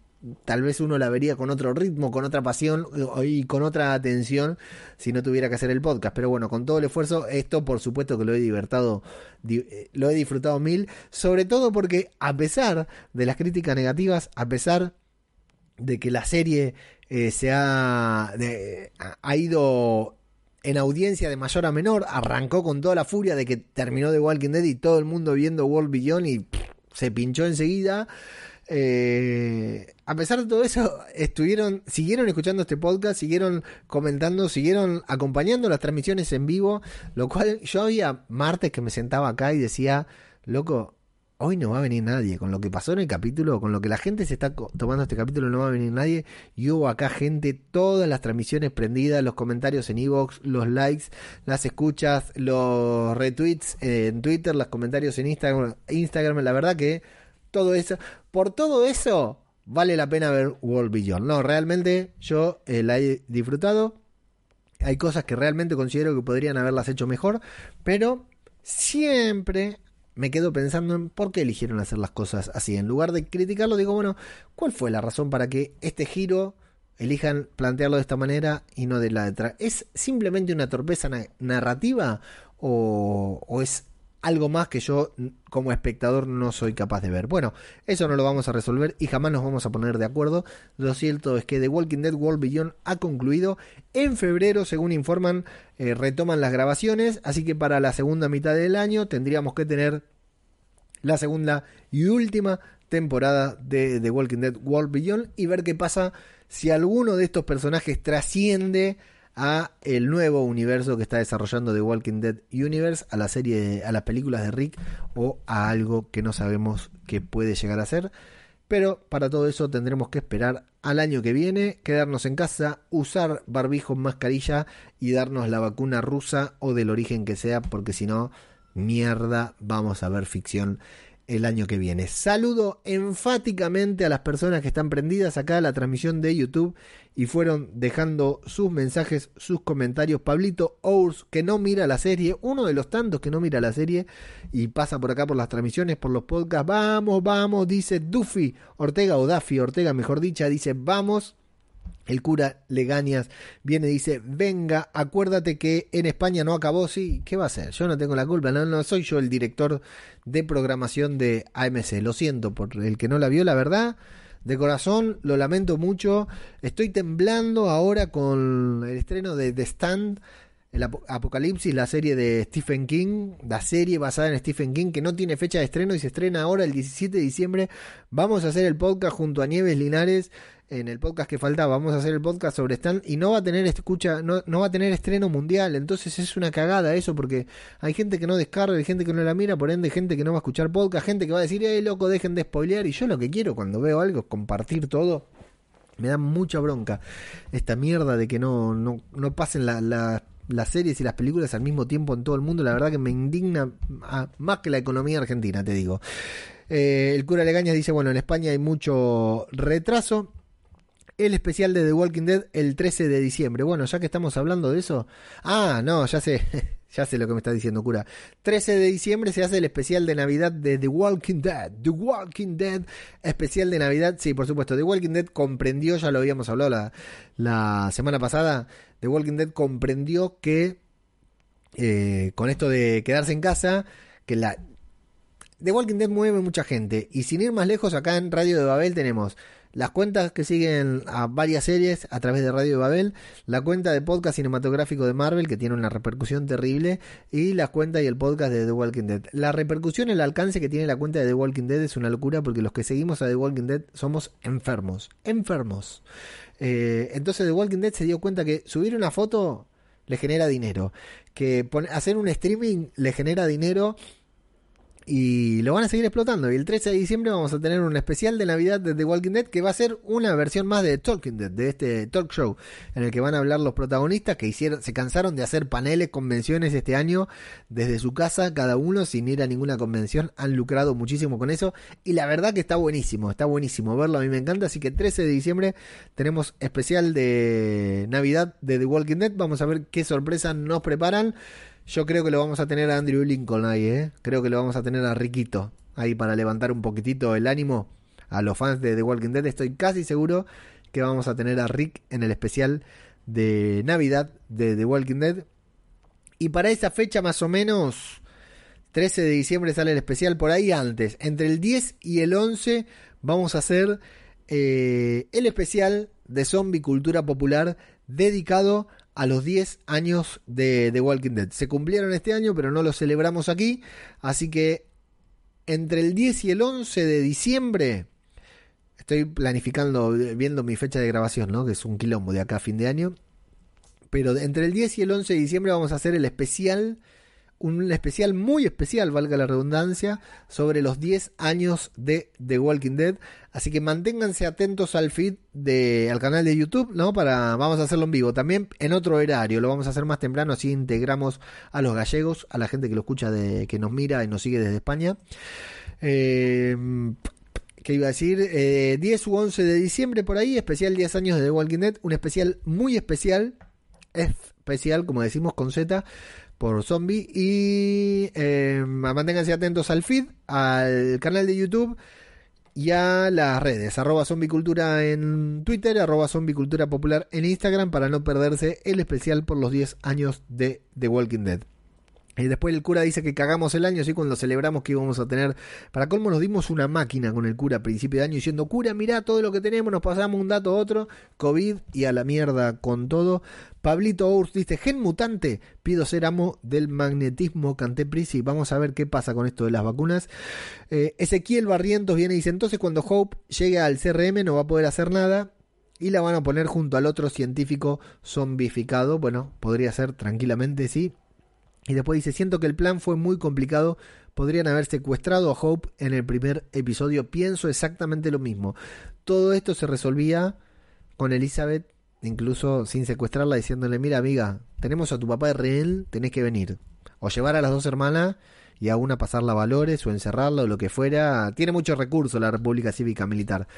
tal vez uno la vería con otro ritmo, con otra pasión y con otra atención si no tuviera que hacer el podcast. Pero bueno, con todo el esfuerzo, esto por supuesto que lo he divertido, eh, lo he disfrutado mil, sobre todo porque a pesar de las críticas negativas, a pesar de que la serie eh, se ha, ha ido en audiencia de mayor a menor, arrancó con toda la furia de que terminó The Walking Dead y todo el mundo viendo World Beyond y se pinchó enseguida. Eh, a pesar de todo eso, estuvieron, siguieron escuchando este podcast, siguieron comentando, siguieron acompañando las transmisiones en vivo, lo cual yo había martes que me sentaba acá y decía, loco, hoy no va a venir nadie. Con lo que pasó en el capítulo, con lo que la gente se está tomando este capítulo, no va a venir nadie. Y hubo acá gente, todas las transmisiones prendidas, los comentarios en Evox, los likes, las escuchas, los retweets en Twitter, los comentarios en Instagram. Instagram la verdad que todo eso. Por todo eso, vale la pena ver World Beyond. No, realmente yo eh, la he disfrutado. Hay cosas que realmente considero que podrían haberlas hecho mejor, pero siempre me quedo pensando en por qué eligieron hacer las cosas así. En lugar de criticarlo, digo, bueno, ¿cuál fue la razón para que este giro elijan plantearlo de esta manera y no de la de ¿Es simplemente una torpeza narrativa o es algo más que yo como espectador no soy capaz de ver. Bueno, eso no lo vamos a resolver y jamás nos vamos a poner de acuerdo. Lo cierto es que The Walking Dead World Beyond ha concluido. En febrero, según informan, eh, retoman las grabaciones, así que para la segunda mitad del año tendríamos que tener la segunda y última temporada de The Walking Dead World Beyond y ver qué pasa si alguno de estos personajes trasciende a el nuevo universo que está desarrollando The Walking Dead Universe, a la serie, a las películas de Rick o a algo que no sabemos que puede llegar a ser. Pero para todo eso tendremos que esperar al año que viene, quedarnos en casa, usar barbijo, mascarilla y darnos la vacuna rusa o del origen que sea, porque si no, mierda, vamos a ver ficción el año que viene. Saludo enfáticamente a las personas que están prendidas acá a la transmisión de YouTube y fueron dejando sus mensajes, sus comentarios. Pablito Ours, que no mira la serie, uno de los tantos que no mira la serie y pasa por acá por las transmisiones, por los podcasts. Vamos, vamos, dice Duffy Ortega o Daffy Ortega, mejor dicha, dice vamos. El cura Legañas viene y dice, venga, acuérdate que en España no acabó, sí, ¿qué va a hacer? Yo no tengo la culpa, no, no soy yo el director de programación de AMC, lo siento por el que no la vio, la verdad, de corazón, lo lamento mucho, estoy temblando ahora con el estreno de The Stand, el Apocalipsis, la serie de Stephen King, la serie basada en Stephen King que no tiene fecha de estreno y se estrena ahora el 17 de diciembre. Vamos a hacer el podcast junto a Nieves Linares en el podcast que faltaba. Vamos a hacer el podcast sobre Stan y no va a tener escucha, no, no va a tener estreno mundial. Entonces es una cagada eso porque hay gente que no descarga, hay gente que no la mira, por ende gente que no va a escuchar podcast, gente que va a decir, "Eh, loco, dejen de spoilear." Y yo lo que quiero cuando veo algo es compartir todo. Me da mucha bronca esta mierda de que no, no, no pasen la, la las series y las películas al mismo tiempo en todo el mundo, la verdad que me indigna más que la economía argentina, te digo. Eh, el cura Legañas dice, bueno, en España hay mucho retraso. El especial de The Walking Dead el 13 de diciembre. Bueno, ya que estamos hablando de eso. Ah, no, ya sé. Ya sé lo que me está diciendo, cura. 13 de diciembre se hace el especial de Navidad de The Walking Dead. The Walking Dead, especial de Navidad. Sí, por supuesto. The Walking Dead comprendió, ya lo habíamos hablado la, la semana pasada. The Walking Dead comprendió que eh, con esto de quedarse en casa, que la. The Walking Dead mueve mucha gente. Y sin ir más lejos, acá en Radio de Babel tenemos las cuentas que siguen a varias series a través de Radio Babel, la cuenta de podcast cinematográfico de Marvel que tiene una repercusión terrible y la cuenta y el podcast de The Walking Dead. La repercusión, el alcance que tiene la cuenta de The Walking Dead es una locura porque los que seguimos a The Walking Dead somos enfermos, enfermos. Eh, entonces The Walking Dead se dio cuenta que subir una foto le genera dinero, que hacer un streaming le genera dinero y lo van a seguir explotando. Y el 13 de diciembre vamos a tener un especial de Navidad de The Walking Dead que va a ser una versión más de Talking Dead, de este talk show, en el que van a hablar los protagonistas que hicieron, se cansaron de hacer paneles, convenciones este año desde su casa, cada uno sin ir a ninguna convención. Han lucrado muchísimo con eso. Y la verdad que está buenísimo, está buenísimo verlo, a mí me encanta. Así que 13 de diciembre tenemos especial de Navidad de The Walking Dead. Vamos a ver qué sorpresa nos preparan. Yo creo que lo vamos a tener a Andrew Lincoln ahí, ¿eh? Creo que lo vamos a tener a Riquito ahí para levantar un poquitito el ánimo a los fans de The Walking Dead. Estoy casi seguro que vamos a tener a Rick en el especial de Navidad de The Walking Dead. Y para esa fecha más o menos, 13 de diciembre sale el especial por ahí antes. Entre el 10 y el 11 vamos a hacer eh, el especial de zombie cultura popular dedicado a los 10 años de Walking Dead. Se cumplieron este año, pero no lo celebramos aquí. Así que entre el 10 y el 11 de diciembre, estoy planificando, viendo mi fecha de grabación, ¿no? que es un quilombo de acá a fin de año. Pero entre el 10 y el 11 de diciembre vamos a hacer el especial un especial muy especial, valga la redundancia, sobre los 10 años de The Walking Dead. Así que manténganse atentos al feed de, al canal de YouTube, ¿no? Para, vamos a hacerlo en vivo. También en otro horario, lo vamos a hacer más temprano, así integramos a los gallegos, a la gente que lo escucha, de, que nos mira y nos sigue desde España. Eh, ¿Qué iba a decir? 10 eh, u 11 de diciembre por ahí, especial 10 años de The Walking Dead, un especial muy especial, especial, como decimos con Z, por zombie. Y eh, manténganse atentos al feed, al canal de YouTube y a las redes. Arroba zombicultura en Twitter, arroba zombicultura popular en Instagram para no perderse el especial por los 10 años de The Walking Dead. Y después el cura dice que cagamos el año, así cuando celebramos que íbamos a tener. Para colmo nos dimos una máquina con el cura a principio de año diciendo, cura, mirá todo lo que tenemos, nos pasamos un dato a otro, COVID y a la mierda con todo. Pablito Ours dice, gen mutante, pido ser amo del magnetismo, canté Prisi, vamos a ver qué pasa con esto de las vacunas. Eh, Ezequiel Barrientos viene y dice, entonces cuando Hope llegue al CRM no va a poder hacer nada, y la van a poner junto al otro científico zombificado. Bueno, podría ser tranquilamente, sí. Y después dice, siento que el plan fue muy complicado, podrían haber secuestrado a Hope en el primer episodio, pienso exactamente lo mismo. Todo esto se resolvía con Elizabeth, incluso sin secuestrarla, diciéndole, mira amiga, tenemos a tu papá de rehén, tenés que venir. O llevar a las dos hermanas y a una pasarla valores o encerrarla o lo que fuera. Tiene muchos recursos la República Cívica Militar.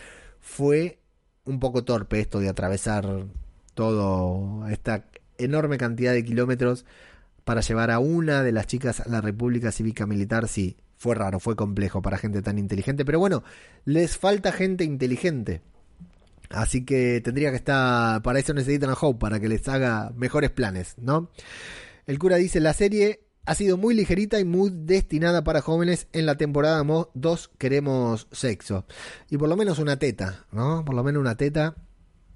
Fue un poco torpe esto de atravesar todo esta enorme cantidad de kilómetros para llevar a una de las chicas a la República Cívica Militar, sí, fue raro, fue complejo para gente tan inteligente, pero bueno, les falta gente inteligente. Así que tendría que estar, para eso necesitan a Hope, para que les haga mejores planes, ¿no? El cura dice, la serie ha sido muy ligerita y muy destinada para jóvenes. En la temporada 2 queremos sexo. Y por lo menos una teta, ¿no? Por lo menos una teta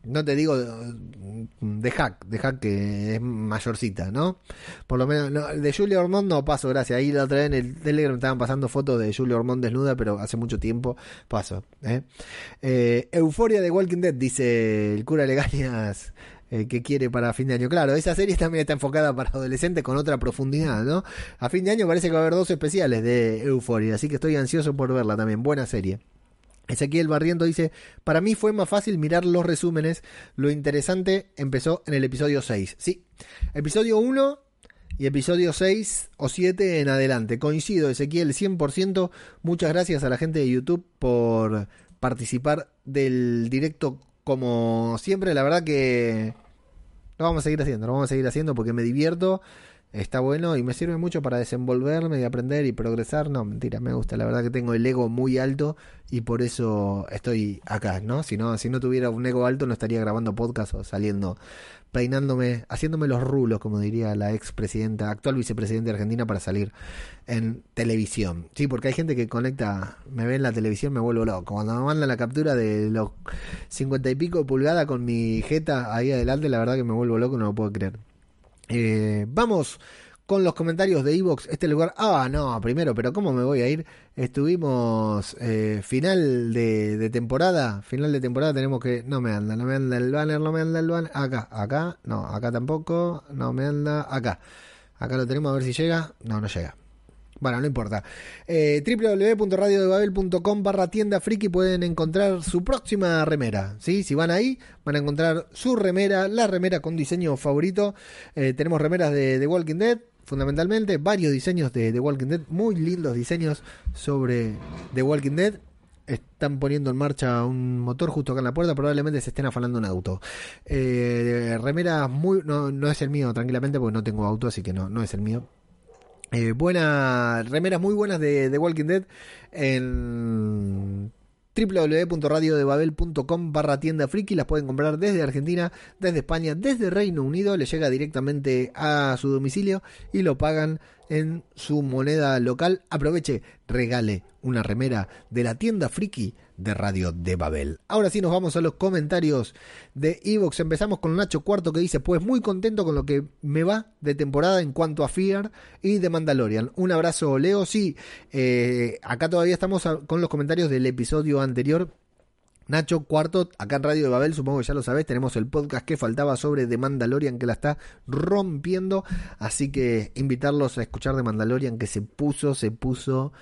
no te digo de hack, de hack que es mayorcita, ¿no? Por lo menos, de Julia Ormond no paso, gracias. Ahí la otra vez en el Telegram estaban pasando fotos de Julia Ormond desnuda, pero hace mucho tiempo paso. ¿eh? Eh, Euforia de Walking Dead, dice el cura Legañas. Eh, que quiere para fin de año. Claro, esa serie también está enfocada para adolescentes con otra profundidad, ¿no? A fin de año parece que va a haber dos especiales de Euforia, así que estoy ansioso por verla también. Buena serie. Ezequiel Barriento dice, para mí fue más fácil mirar los resúmenes, lo interesante empezó en el episodio 6. Sí, episodio 1 y episodio 6 o 7 en adelante. Coincido, Ezequiel, 100%. Muchas gracias a la gente de YouTube por participar del directo como siempre. La verdad que lo vamos a seguir haciendo, lo vamos a seguir haciendo porque me divierto está bueno y me sirve mucho para desenvolverme y aprender y progresar. No, mentira, me gusta. La verdad que tengo el ego muy alto y por eso estoy acá, ¿no? Si no, si no tuviera un ego alto no estaría grabando podcast o saliendo, peinándome, haciéndome los rulos, como diría la ex presidenta, actual vicepresidenta de Argentina para salir en televisión. Sí, porque hay gente que conecta, me ve en la televisión, me vuelvo loco. Cuando me mandan la captura de los cincuenta y pico pulgadas con mi jeta ahí adelante, la verdad que me vuelvo loco, no lo puedo creer. Eh, vamos con los comentarios de Evox. Este lugar. Ah, no, primero, pero ¿cómo me voy a ir? Estuvimos eh, final de, temporada. Final de temporada tenemos que. No me anda, no me anda el banner, no me anda el banner. Acá, acá, no, acá tampoco. No me anda. Acá. Acá lo tenemos a ver si llega. No, no llega. Bueno, no importa. Eh, www.radiodebabel.com barra tienda friki pueden encontrar su próxima remera. ¿sí? Si van ahí, van a encontrar su remera, la remera con diseño favorito. Eh, tenemos remeras de The Walking Dead, fundamentalmente, varios diseños de The Walking Dead, muy lindos diseños sobre The Walking Dead. Están poniendo en marcha un motor justo acá en la puerta, probablemente se estén afalando un auto. Eh, remeras muy... No, no es el mío, tranquilamente, porque no tengo auto, así que no, no es el mío. Eh, buenas remeras muy buenas de, Walking Dead en www.radiodebabel.com barra tienda friki las pueden comprar desde Argentina, desde España, desde Reino Unido, le llega directamente a su domicilio y lo pagan en su moneda local. Aproveche, regale una remera de la tienda friki de Radio de Babel. Ahora sí nos vamos a los comentarios de Evox. Empezamos con Nacho Cuarto que dice, pues muy contento con lo que me va de temporada en cuanto a Fear y de Mandalorian. Un abrazo Leo. Sí, eh, acá todavía estamos con los comentarios del episodio anterior. Nacho Cuarto, acá en Radio de Babel, supongo que ya lo sabés, tenemos el podcast que faltaba sobre The Mandalorian que la está rompiendo. Así que invitarlos a escuchar The Mandalorian que se puso, se puso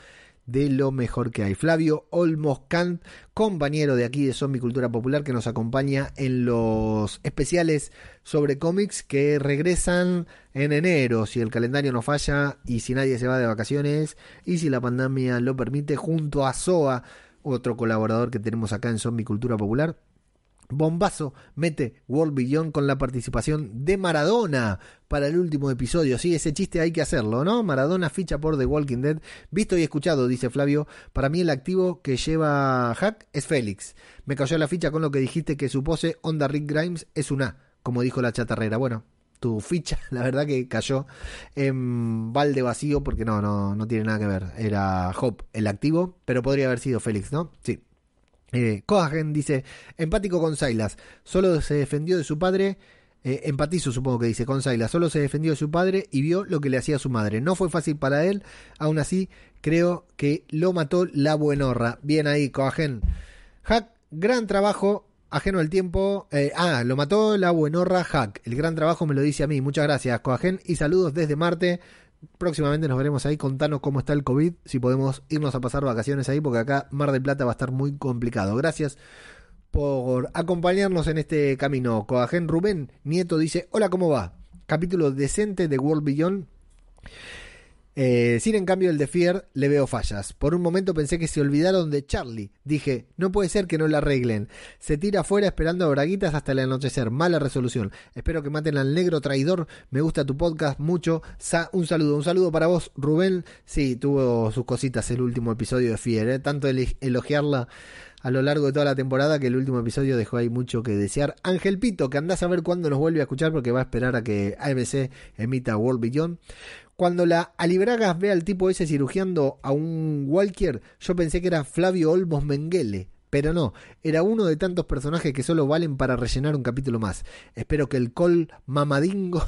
de lo mejor que hay. Flavio Olmos Kant, compañero de aquí de Zombie Cultura Popular, que nos acompaña en los especiales sobre cómics que regresan en enero, si el calendario no falla y si nadie se va de vacaciones y si la pandemia lo permite, junto a SOA, otro colaborador que tenemos acá en Zombie Cultura Popular. Bombazo mete World Beyond con la participación de Maradona para el último episodio. Sí, ese chiste hay que hacerlo, ¿no? Maradona ficha por The Walking Dead. Visto y escuchado, dice Flavio. Para mí el activo que lleva Hack es Félix. Me cayó la ficha con lo que dijiste que su pose Onda Rick Grimes es un A, como dijo la chatarrera. Bueno, tu ficha, la verdad que cayó en balde vacío porque no, no, no tiene nada que ver. Era Hop el activo, pero podría haber sido Félix, ¿no? Sí. Eh, dice, empático con Silas, solo se defendió de su padre, eh, empatizo supongo que dice con Silas, solo se defendió de su padre y vio lo que le hacía su madre. No fue fácil para él, aún así creo que lo mató la buenorra. Bien ahí, Coagen. Hack, gran trabajo, ajeno al tiempo. Eh, ah, lo mató la buenorra Hack. El gran trabajo me lo dice a mí. Muchas gracias, Coagen. Y saludos desde Marte próximamente nos veremos ahí. Contanos cómo está el COVID, si podemos irnos a pasar vacaciones ahí, porque acá Mar del Plata va a estar muy complicado. Gracias por acompañarnos en este camino. Coagen Rubén Nieto dice: Hola, ¿cómo va? Capítulo decente de World Beyond. Eh, sin en cambio el de Fear le veo fallas. Por un momento pensé que se olvidaron de Charlie. Dije, no puede ser que no la arreglen. Se tira afuera esperando a braguitas hasta el anochecer. Mala resolución. Espero que maten al negro traidor. Me gusta tu podcast mucho. un saludo, un saludo para vos, Rubén. Sí, tuvo sus cositas el último episodio de Fear. ¿eh? Tanto elogiarla a lo largo de toda la temporada que el último episodio dejó ahí mucho que desear. Ángel Pito, que andás a ver cuándo nos vuelve a escuchar porque va a esperar a que AMC emita World Beyond. Cuando la Alibragas ve al tipo ese cirugiando a un Walker, yo pensé que era Flavio Olmos Mengele. Pero no, era uno de tantos personajes que solo valen para rellenar un capítulo más. Espero que el col mamadingo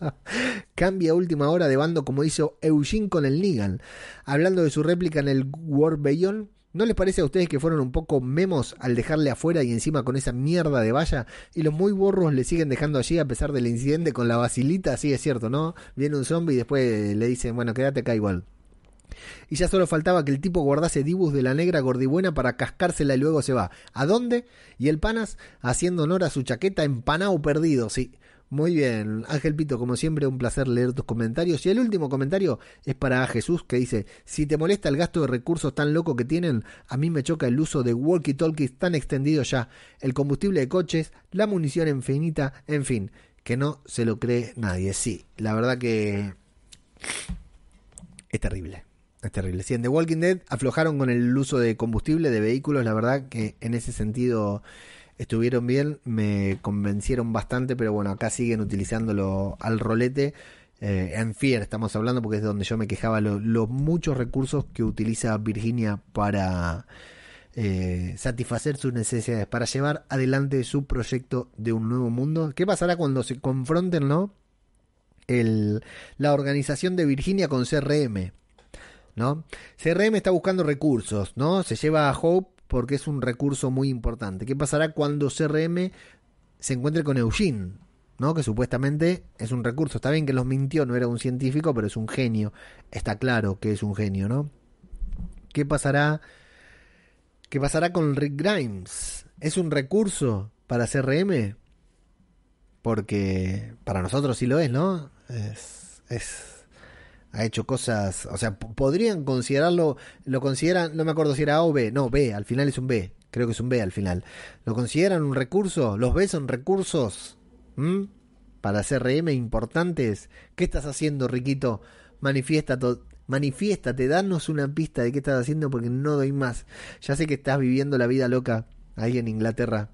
cambie a última hora de bando como hizo Eugene con el Negan. Hablando de su réplica en el War Beyond, ¿No les parece a ustedes que fueron un poco memos al dejarle afuera y encima con esa mierda de valla? Y los muy borros le siguen dejando allí a pesar del incidente con la basilita, sí es cierto, ¿no? Viene un zombie y después le dicen, bueno, quédate acá igual. Y ya solo faltaba que el tipo guardase dibus de la negra gordibuena para cascársela y luego se va. ¿A dónde? Y el panas, haciendo honor a su chaqueta, empanado perdido, sí. Muy bien, Ángel Pito, como siempre, un placer leer tus comentarios. Y el último comentario es para Jesús que dice: Si te molesta el gasto de recursos tan loco que tienen, a mí me choca el uso de walkie-talkies tan extendido ya, el combustible de coches, la munición infinita, en fin, que no se lo cree nadie. Sí, la verdad que es terrible. Es terrible. Si en The Walking Dead aflojaron con el uso de combustible de vehículos, la verdad que en ese sentido estuvieron bien, me convencieron bastante, pero bueno, acá siguen utilizándolo al rolete. Eh, en Fear estamos hablando porque es donde yo me quejaba los muchos recursos que utiliza Virginia para eh, satisfacer sus necesidades, para llevar adelante su proyecto de un nuevo mundo. ¿Qué pasará cuando se confronten, no? El, la organización de Virginia con CRM. ¿No? CRM está buscando recursos, ¿no? Se lleva a Hope porque es un recurso muy importante. ¿Qué pasará cuando CRM se encuentre con Eugene? ¿no? Que supuestamente es un recurso. Está bien que los mintió, no era un científico, pero es un genio. Está claro que es un genio, ¿no? ¿Qué pasará? ¿Qué pasará con Rick Grimes? ¿Es un recurso para CRM? Porque para nosotros sí lo es, ¿no? Es, es ha hecho cosas, o sea, podrían considerarlo, lo consideran, no me acuerdo si era A o B, no, B, al final es un B, creo que es un B al final. ¿Lo consideran un recurso? ¿Los B son recursos? Para CRM importantes. ¿Qué estás haciendo, Riquito? Manifiesta manifiéstate, danos una pista de qué estás haciendo porque no doy más. Ya sé que estás viviendo la vida loca ahí en Inglaterra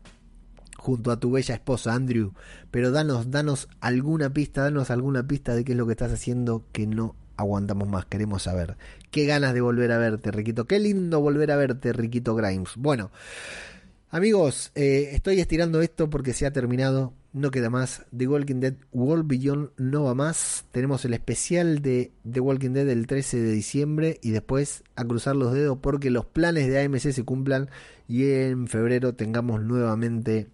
junto a tu bella esposa Andrew, pero danos, danos alguna pista, danos alguna pista de qué es lo que estás haciendo que no aguantamos más, queremos saber. Qué ganas de volver a verte, Riquito. Qué lindo volver a verte, Riquito Grimes. Bueno, amigos, eh, estoy estirando esto porque se ha terminado. No queda más. The Walking Dead World Beyond no va más. Tenemos el especial de The Walking Dead el 13 de diciembre y después a cruzar los dedos porque los planes de AMC se cumplan y en febrero tengamos nuevamente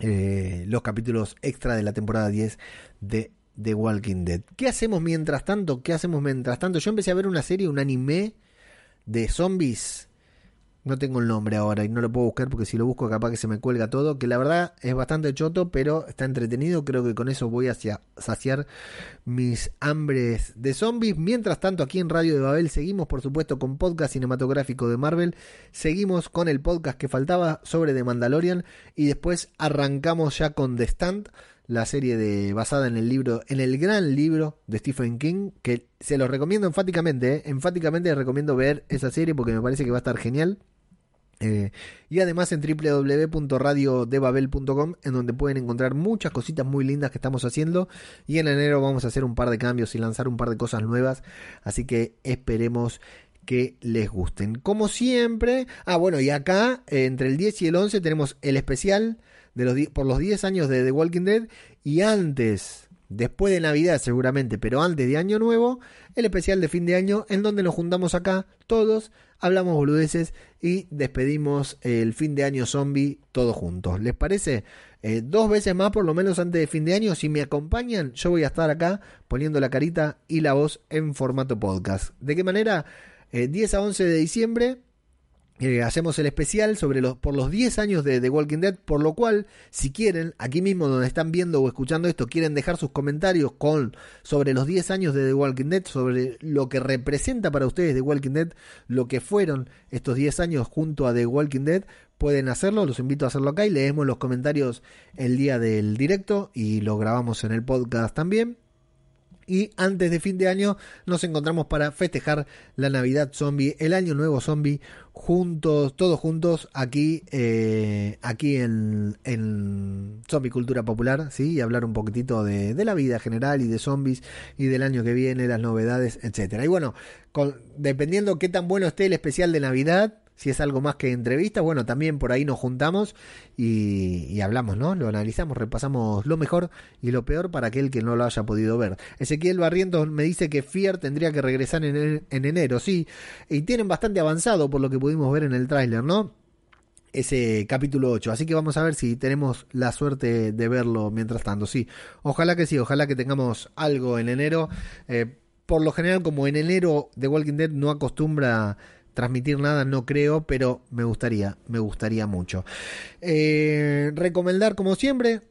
eh, los capítulos extra de la temporada 10 de The Walking Dead. ¿Qué hacemos mientras tanto? ¿Qué hacemos mientras tanto? Yo empecé a ver una serie, un anime de zombies. No tengo el nombre ahora y no lo puedo buscar porque si lo busco capaz que se me cuelga todo. Que la verdad es bastante choto, pero está entretenido. Creo que con eso voy a saciar mis hambres de zombies. Mientras tanto, aquí en Radio de Babel seguimos, por supuesto, con podcast cinematográfico de Marvel. Seguimos con el podcast que faltaba sobre The Mandalorian. Y después arrancamos ya con The Stand la serie de basada en el libro, en el gran libro de Stephen King, que se los recomiendo enfáticamente, ¿eh? enfáticamente les recomiendo ver esa serie porque me parece que va a estar genial. Eh, y además en www.radiodebabel.com en donde pueden encontrar muchas cositas muy lindas que estamos haciendo y en enero vamos a hacer un par de cambios y lanzar un par de cosas nuevas así que esperemos que les gusten como siempre ah bueno y acá eh, entre el 10 y el 11 tenemos el especial de los, por los 10 años de The Walking Dead y antes, después de Navidad seguramente, pero antes de Año Nuevo, el especial de fin de año en donde nos juntamos acá todos, hablamos boludeces y despedimos el fin de año zombie todos juntos. ¿Les parece? Eh, dos veces más por lo menos antes de fin de año. Si me acompañan, yo voy a estar acá poniendo la carita y la voz en formato podcast. ¿De qué manera? 10 eh, a 11 de diciembre eh, hacemos el especial sobre los, por los 10 años de The Walking Dead, por lo cual, si quieren, aquí mismo donde están viendo o escuchando esto, quieren dejar sus comentarios con sobre los 10 años de The Walking Dead, sobre lo que representa para ustedes The Walking Dead, lo que fueron estos 10 años junto a The Walking Dead, pueden hacerlo, los invito a hacerlo acá y leemos los comentarios el día del directo y lo grabamos en el podcast también. Y antes de fin de año nos encontramos para festejar la Navidad zombie, el Año Nuevo zombie, juntos, todos juntos aquí, eh, aquí en, en, Zombie Cultura Popular, ¿sí? Y hablar un poquitito de, de, la vida general y de zombies y del año que viene, las novedades, etcétera. Y bueno, con, dependiendo qué tan bueno esté el especial de Navidad, si es algo más que entrevista, bueno, también por ahí nos juntamos y, hablamos, ¿no? Lo analizamos, repasamos lo mejor y lo peor para aquel que no lo haya podido ver. Ezequiel Barrientos me dice que Fier tendría que regresar en, en enero, sí, y tienen bastante avanzado por lo que pudimos ver en el tráiler, ¿no? ese capítulo 8. Así que vamos a ver si tenemos la suerte de verlo mientras tanto. Sí, ojalá que sí, ojalá que tengamos algo en enero. Eh, por lo general, como en enero The Walking Dead no acostumbra transmitir nada no creo, pero me gustaría, me gustaría mucho. Eh, recomendar como siempre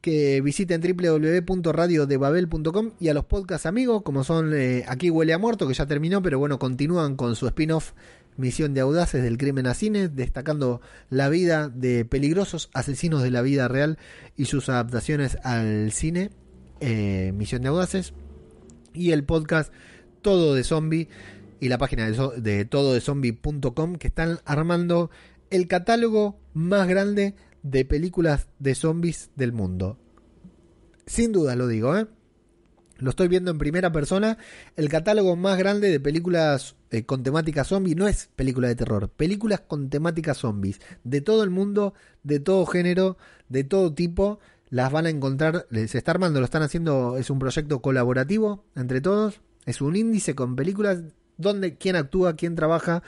que visiten www.radiodebabel.com y a los podcast amigos, como son eh, Aquí huele a muerto, que ya terminó, pero bueno, continúan con su spin-off Misión de Audaces del Crimen a Cine, destacando la vida de peligrosos asesinos de la vida real y sus adaptaciones al cine, eh, Misión de Audaces, y el podcast Todo de Zombie, y la página de, de tododezombie.com que están armando el catálogo más grande de películas de zombies del mundo. Sin duda lo digo, ¿eh? Lo estoy viendo en primera persona. El catálogo más grande de películas eh, con temática zombie no es película de terror, películas con temática zombies. De todo el mundo, de todo género, de todo tipo. Las van a encontrar, se está armando, lo están haciendo, es un proyecto colaborativo entre todos. Es un índice con películas dónde, quién actúa, quién trabaja,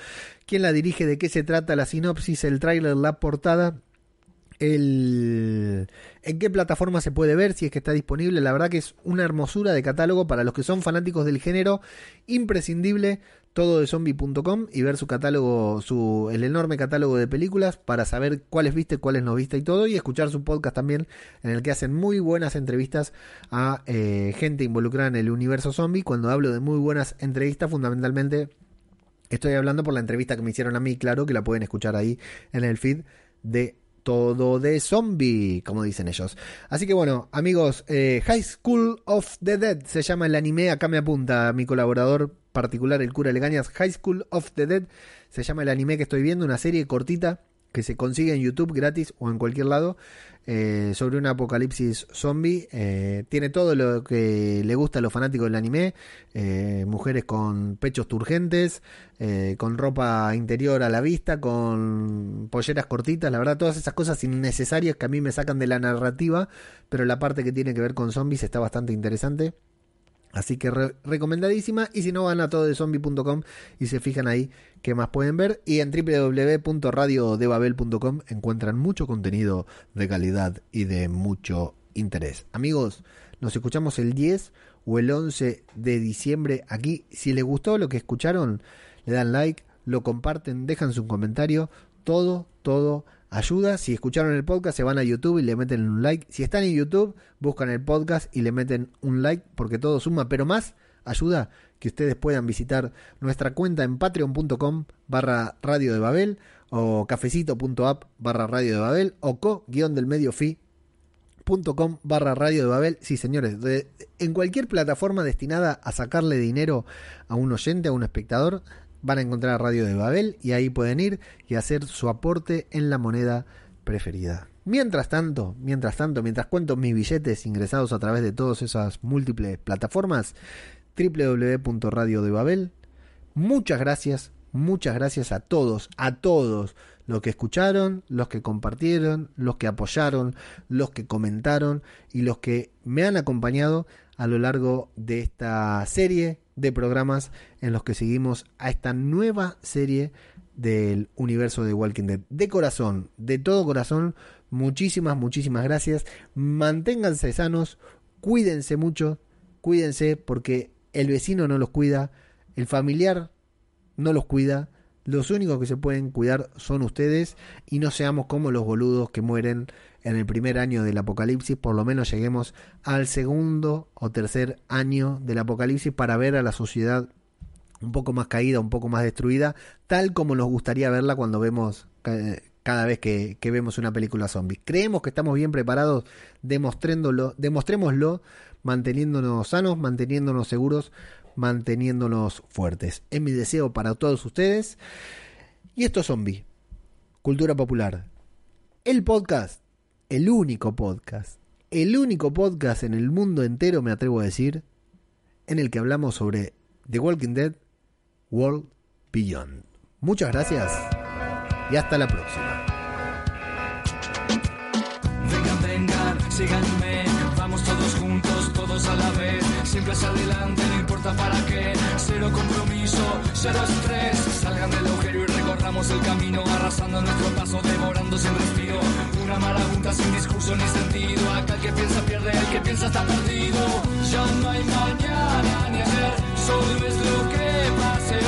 quién la dirige, de qué se trata, la sinopsis, el tráiler, la portada. el, en qué plataforma se puede ver, si es que está disponible. La verdad que es una hermosura de catálogo para los que son fanáticos del género, imprescindible todo de zombie.com y ver su catálogo, su, el enorme catálogo de películas para saber cuáles viste, cuáles no viste y todo, y escuchar su podcast también, en el que hacen muy buenas entrevistas a eh, gente involucrada en el universo zombie. Cuando hablo de muy buenas entrevistas, fundamentalmente estoy hablando por la entrevista que me hicieron a mí, claro, que la pueden escuchar ahí en el feed de todo de zombie, como dicen ellos. Así que bueno, amigos, eh, High School of the Dead se llama el anime, acá me apunta mi colaborador particular, el cura Legañas, High School of the Dead, se llama el anime que estoy viendo, una serie cortita que se consigue en YouTube gratis o en cualquier lado eh, sobre un apocalipsis zombie. Eh, tiene todo lo que le gusta a los fanáticos del anime. Eh, mujeres con pechos turgentes, con ropa interior a la vista, con polleras cortitas. La verdad, todas esas cosas innecesarias que a mí me sacan de la narrativa. Pero la parte que tiene que ver con zombies está bastante interesante. Así que recomendadísima. Y si no, van a todo de zombie.com y se fijan ahí qué más pueden ver. Y en www.radiodebabel.com encuentran mucho contenido de calidad y de mucho interés. Amigos, nos escuchamos el 10 o el 11 de diciembre aquí. Si les gustó lo que escucharon, le dan like, lo comparten, dejan su comentario. Todo, todo ayuda. Si escucharon el podcast, se van a YouTube y le meten un like. Si están en YouTube, buscan el podcast y le meten un like porque todo suma, pero más ayuda que ustedes puedan visitar nuestra cuenta en patreon.com barra radio de Babel o cafecito.app barra radio de Babel o co-del medio barra radio de Babel. Sí, señores, en cualquier plataforma destinada a sacarle dinero a un oyente, a un espectador, van a encontrar Radio de Babel y ahí pueden ir y hacer su aporte en la moneda preferida. Mientras tanto, mientras tanto, mientras cuento mis billetes ingresados a través de todas esas múltiples plataformas, www.radiodebabel, muchas gracias, muchas gracias a todos, a todos los que escucharon, los que compartieron, los que apoyaron, los que comentaron y los que me han acompañado a lo largo de esta serie de programas en los que seguimos a esta nueva serie del universo de Walking Dead. De corazón, de todo corazón, muchísimas, muchísimas gracias. Manténganse sanos, cuídense mucho, cuídense porque el vecino no los cuida, el familiar no los cuida. Los únicos que se pueden cuidar son ustedes y no seamos como los boludos que mueren en el primer año del apocalipsis, por lo menos lleguemos al segundo o tercer año del apocalipsis para ver a la sociedad un poco más caída, un poco más destruida, tal como nos gustaría verla cuando vemos cada vez que, vemos una película zombie. Creemos que estamos bien preparados, demostréndolo, demostrémoslo, manteniéndonos sanos, manteniéndonos seguros, manteniéndonos fuertes. Es mi deseo para todos ustedes. Y esto es Zombie, Cultura Popular. El podcast el único podcast, el único podcast en el mundo entero, me atrevo a decir, en el que hablamos sobre The Walking Dead World Beyond. Muchas gracias y hasta la próxima. Vengan, vengan, síganme, vamos todos juntos, todos a la vez, siempre hacia adelante, para qué, cero compromiso, cero estrés, salgan del agujero y recorramos el camino, arrasando nuestro paso, devorando sin respiro una marabunta sin discurso ni sentido. Acá el que piensa pierde, el que piensa está perdido. Ya no hay mañana ni ayer, solo es lo que pase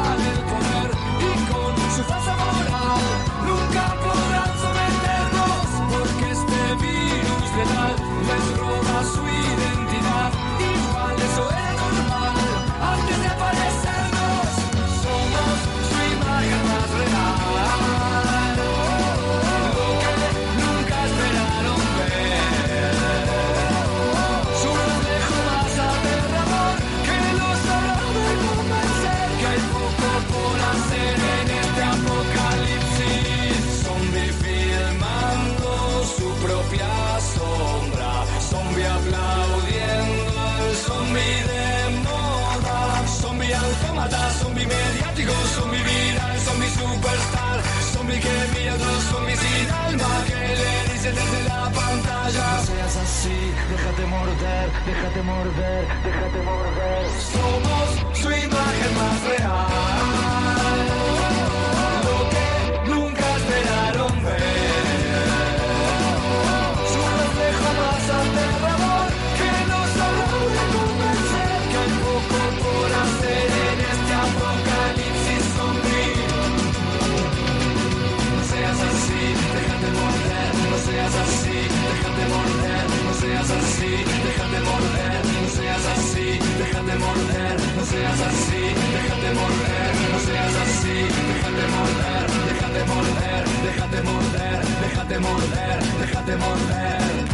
morder, déjate morder, déjate morder. Somos su imagen más real. déjate morder, no seas así, déjate morder, no seas así, déjate morder, no seas así, déjate morder, déjate morder, déjate morder, déjate morder, déjate morder.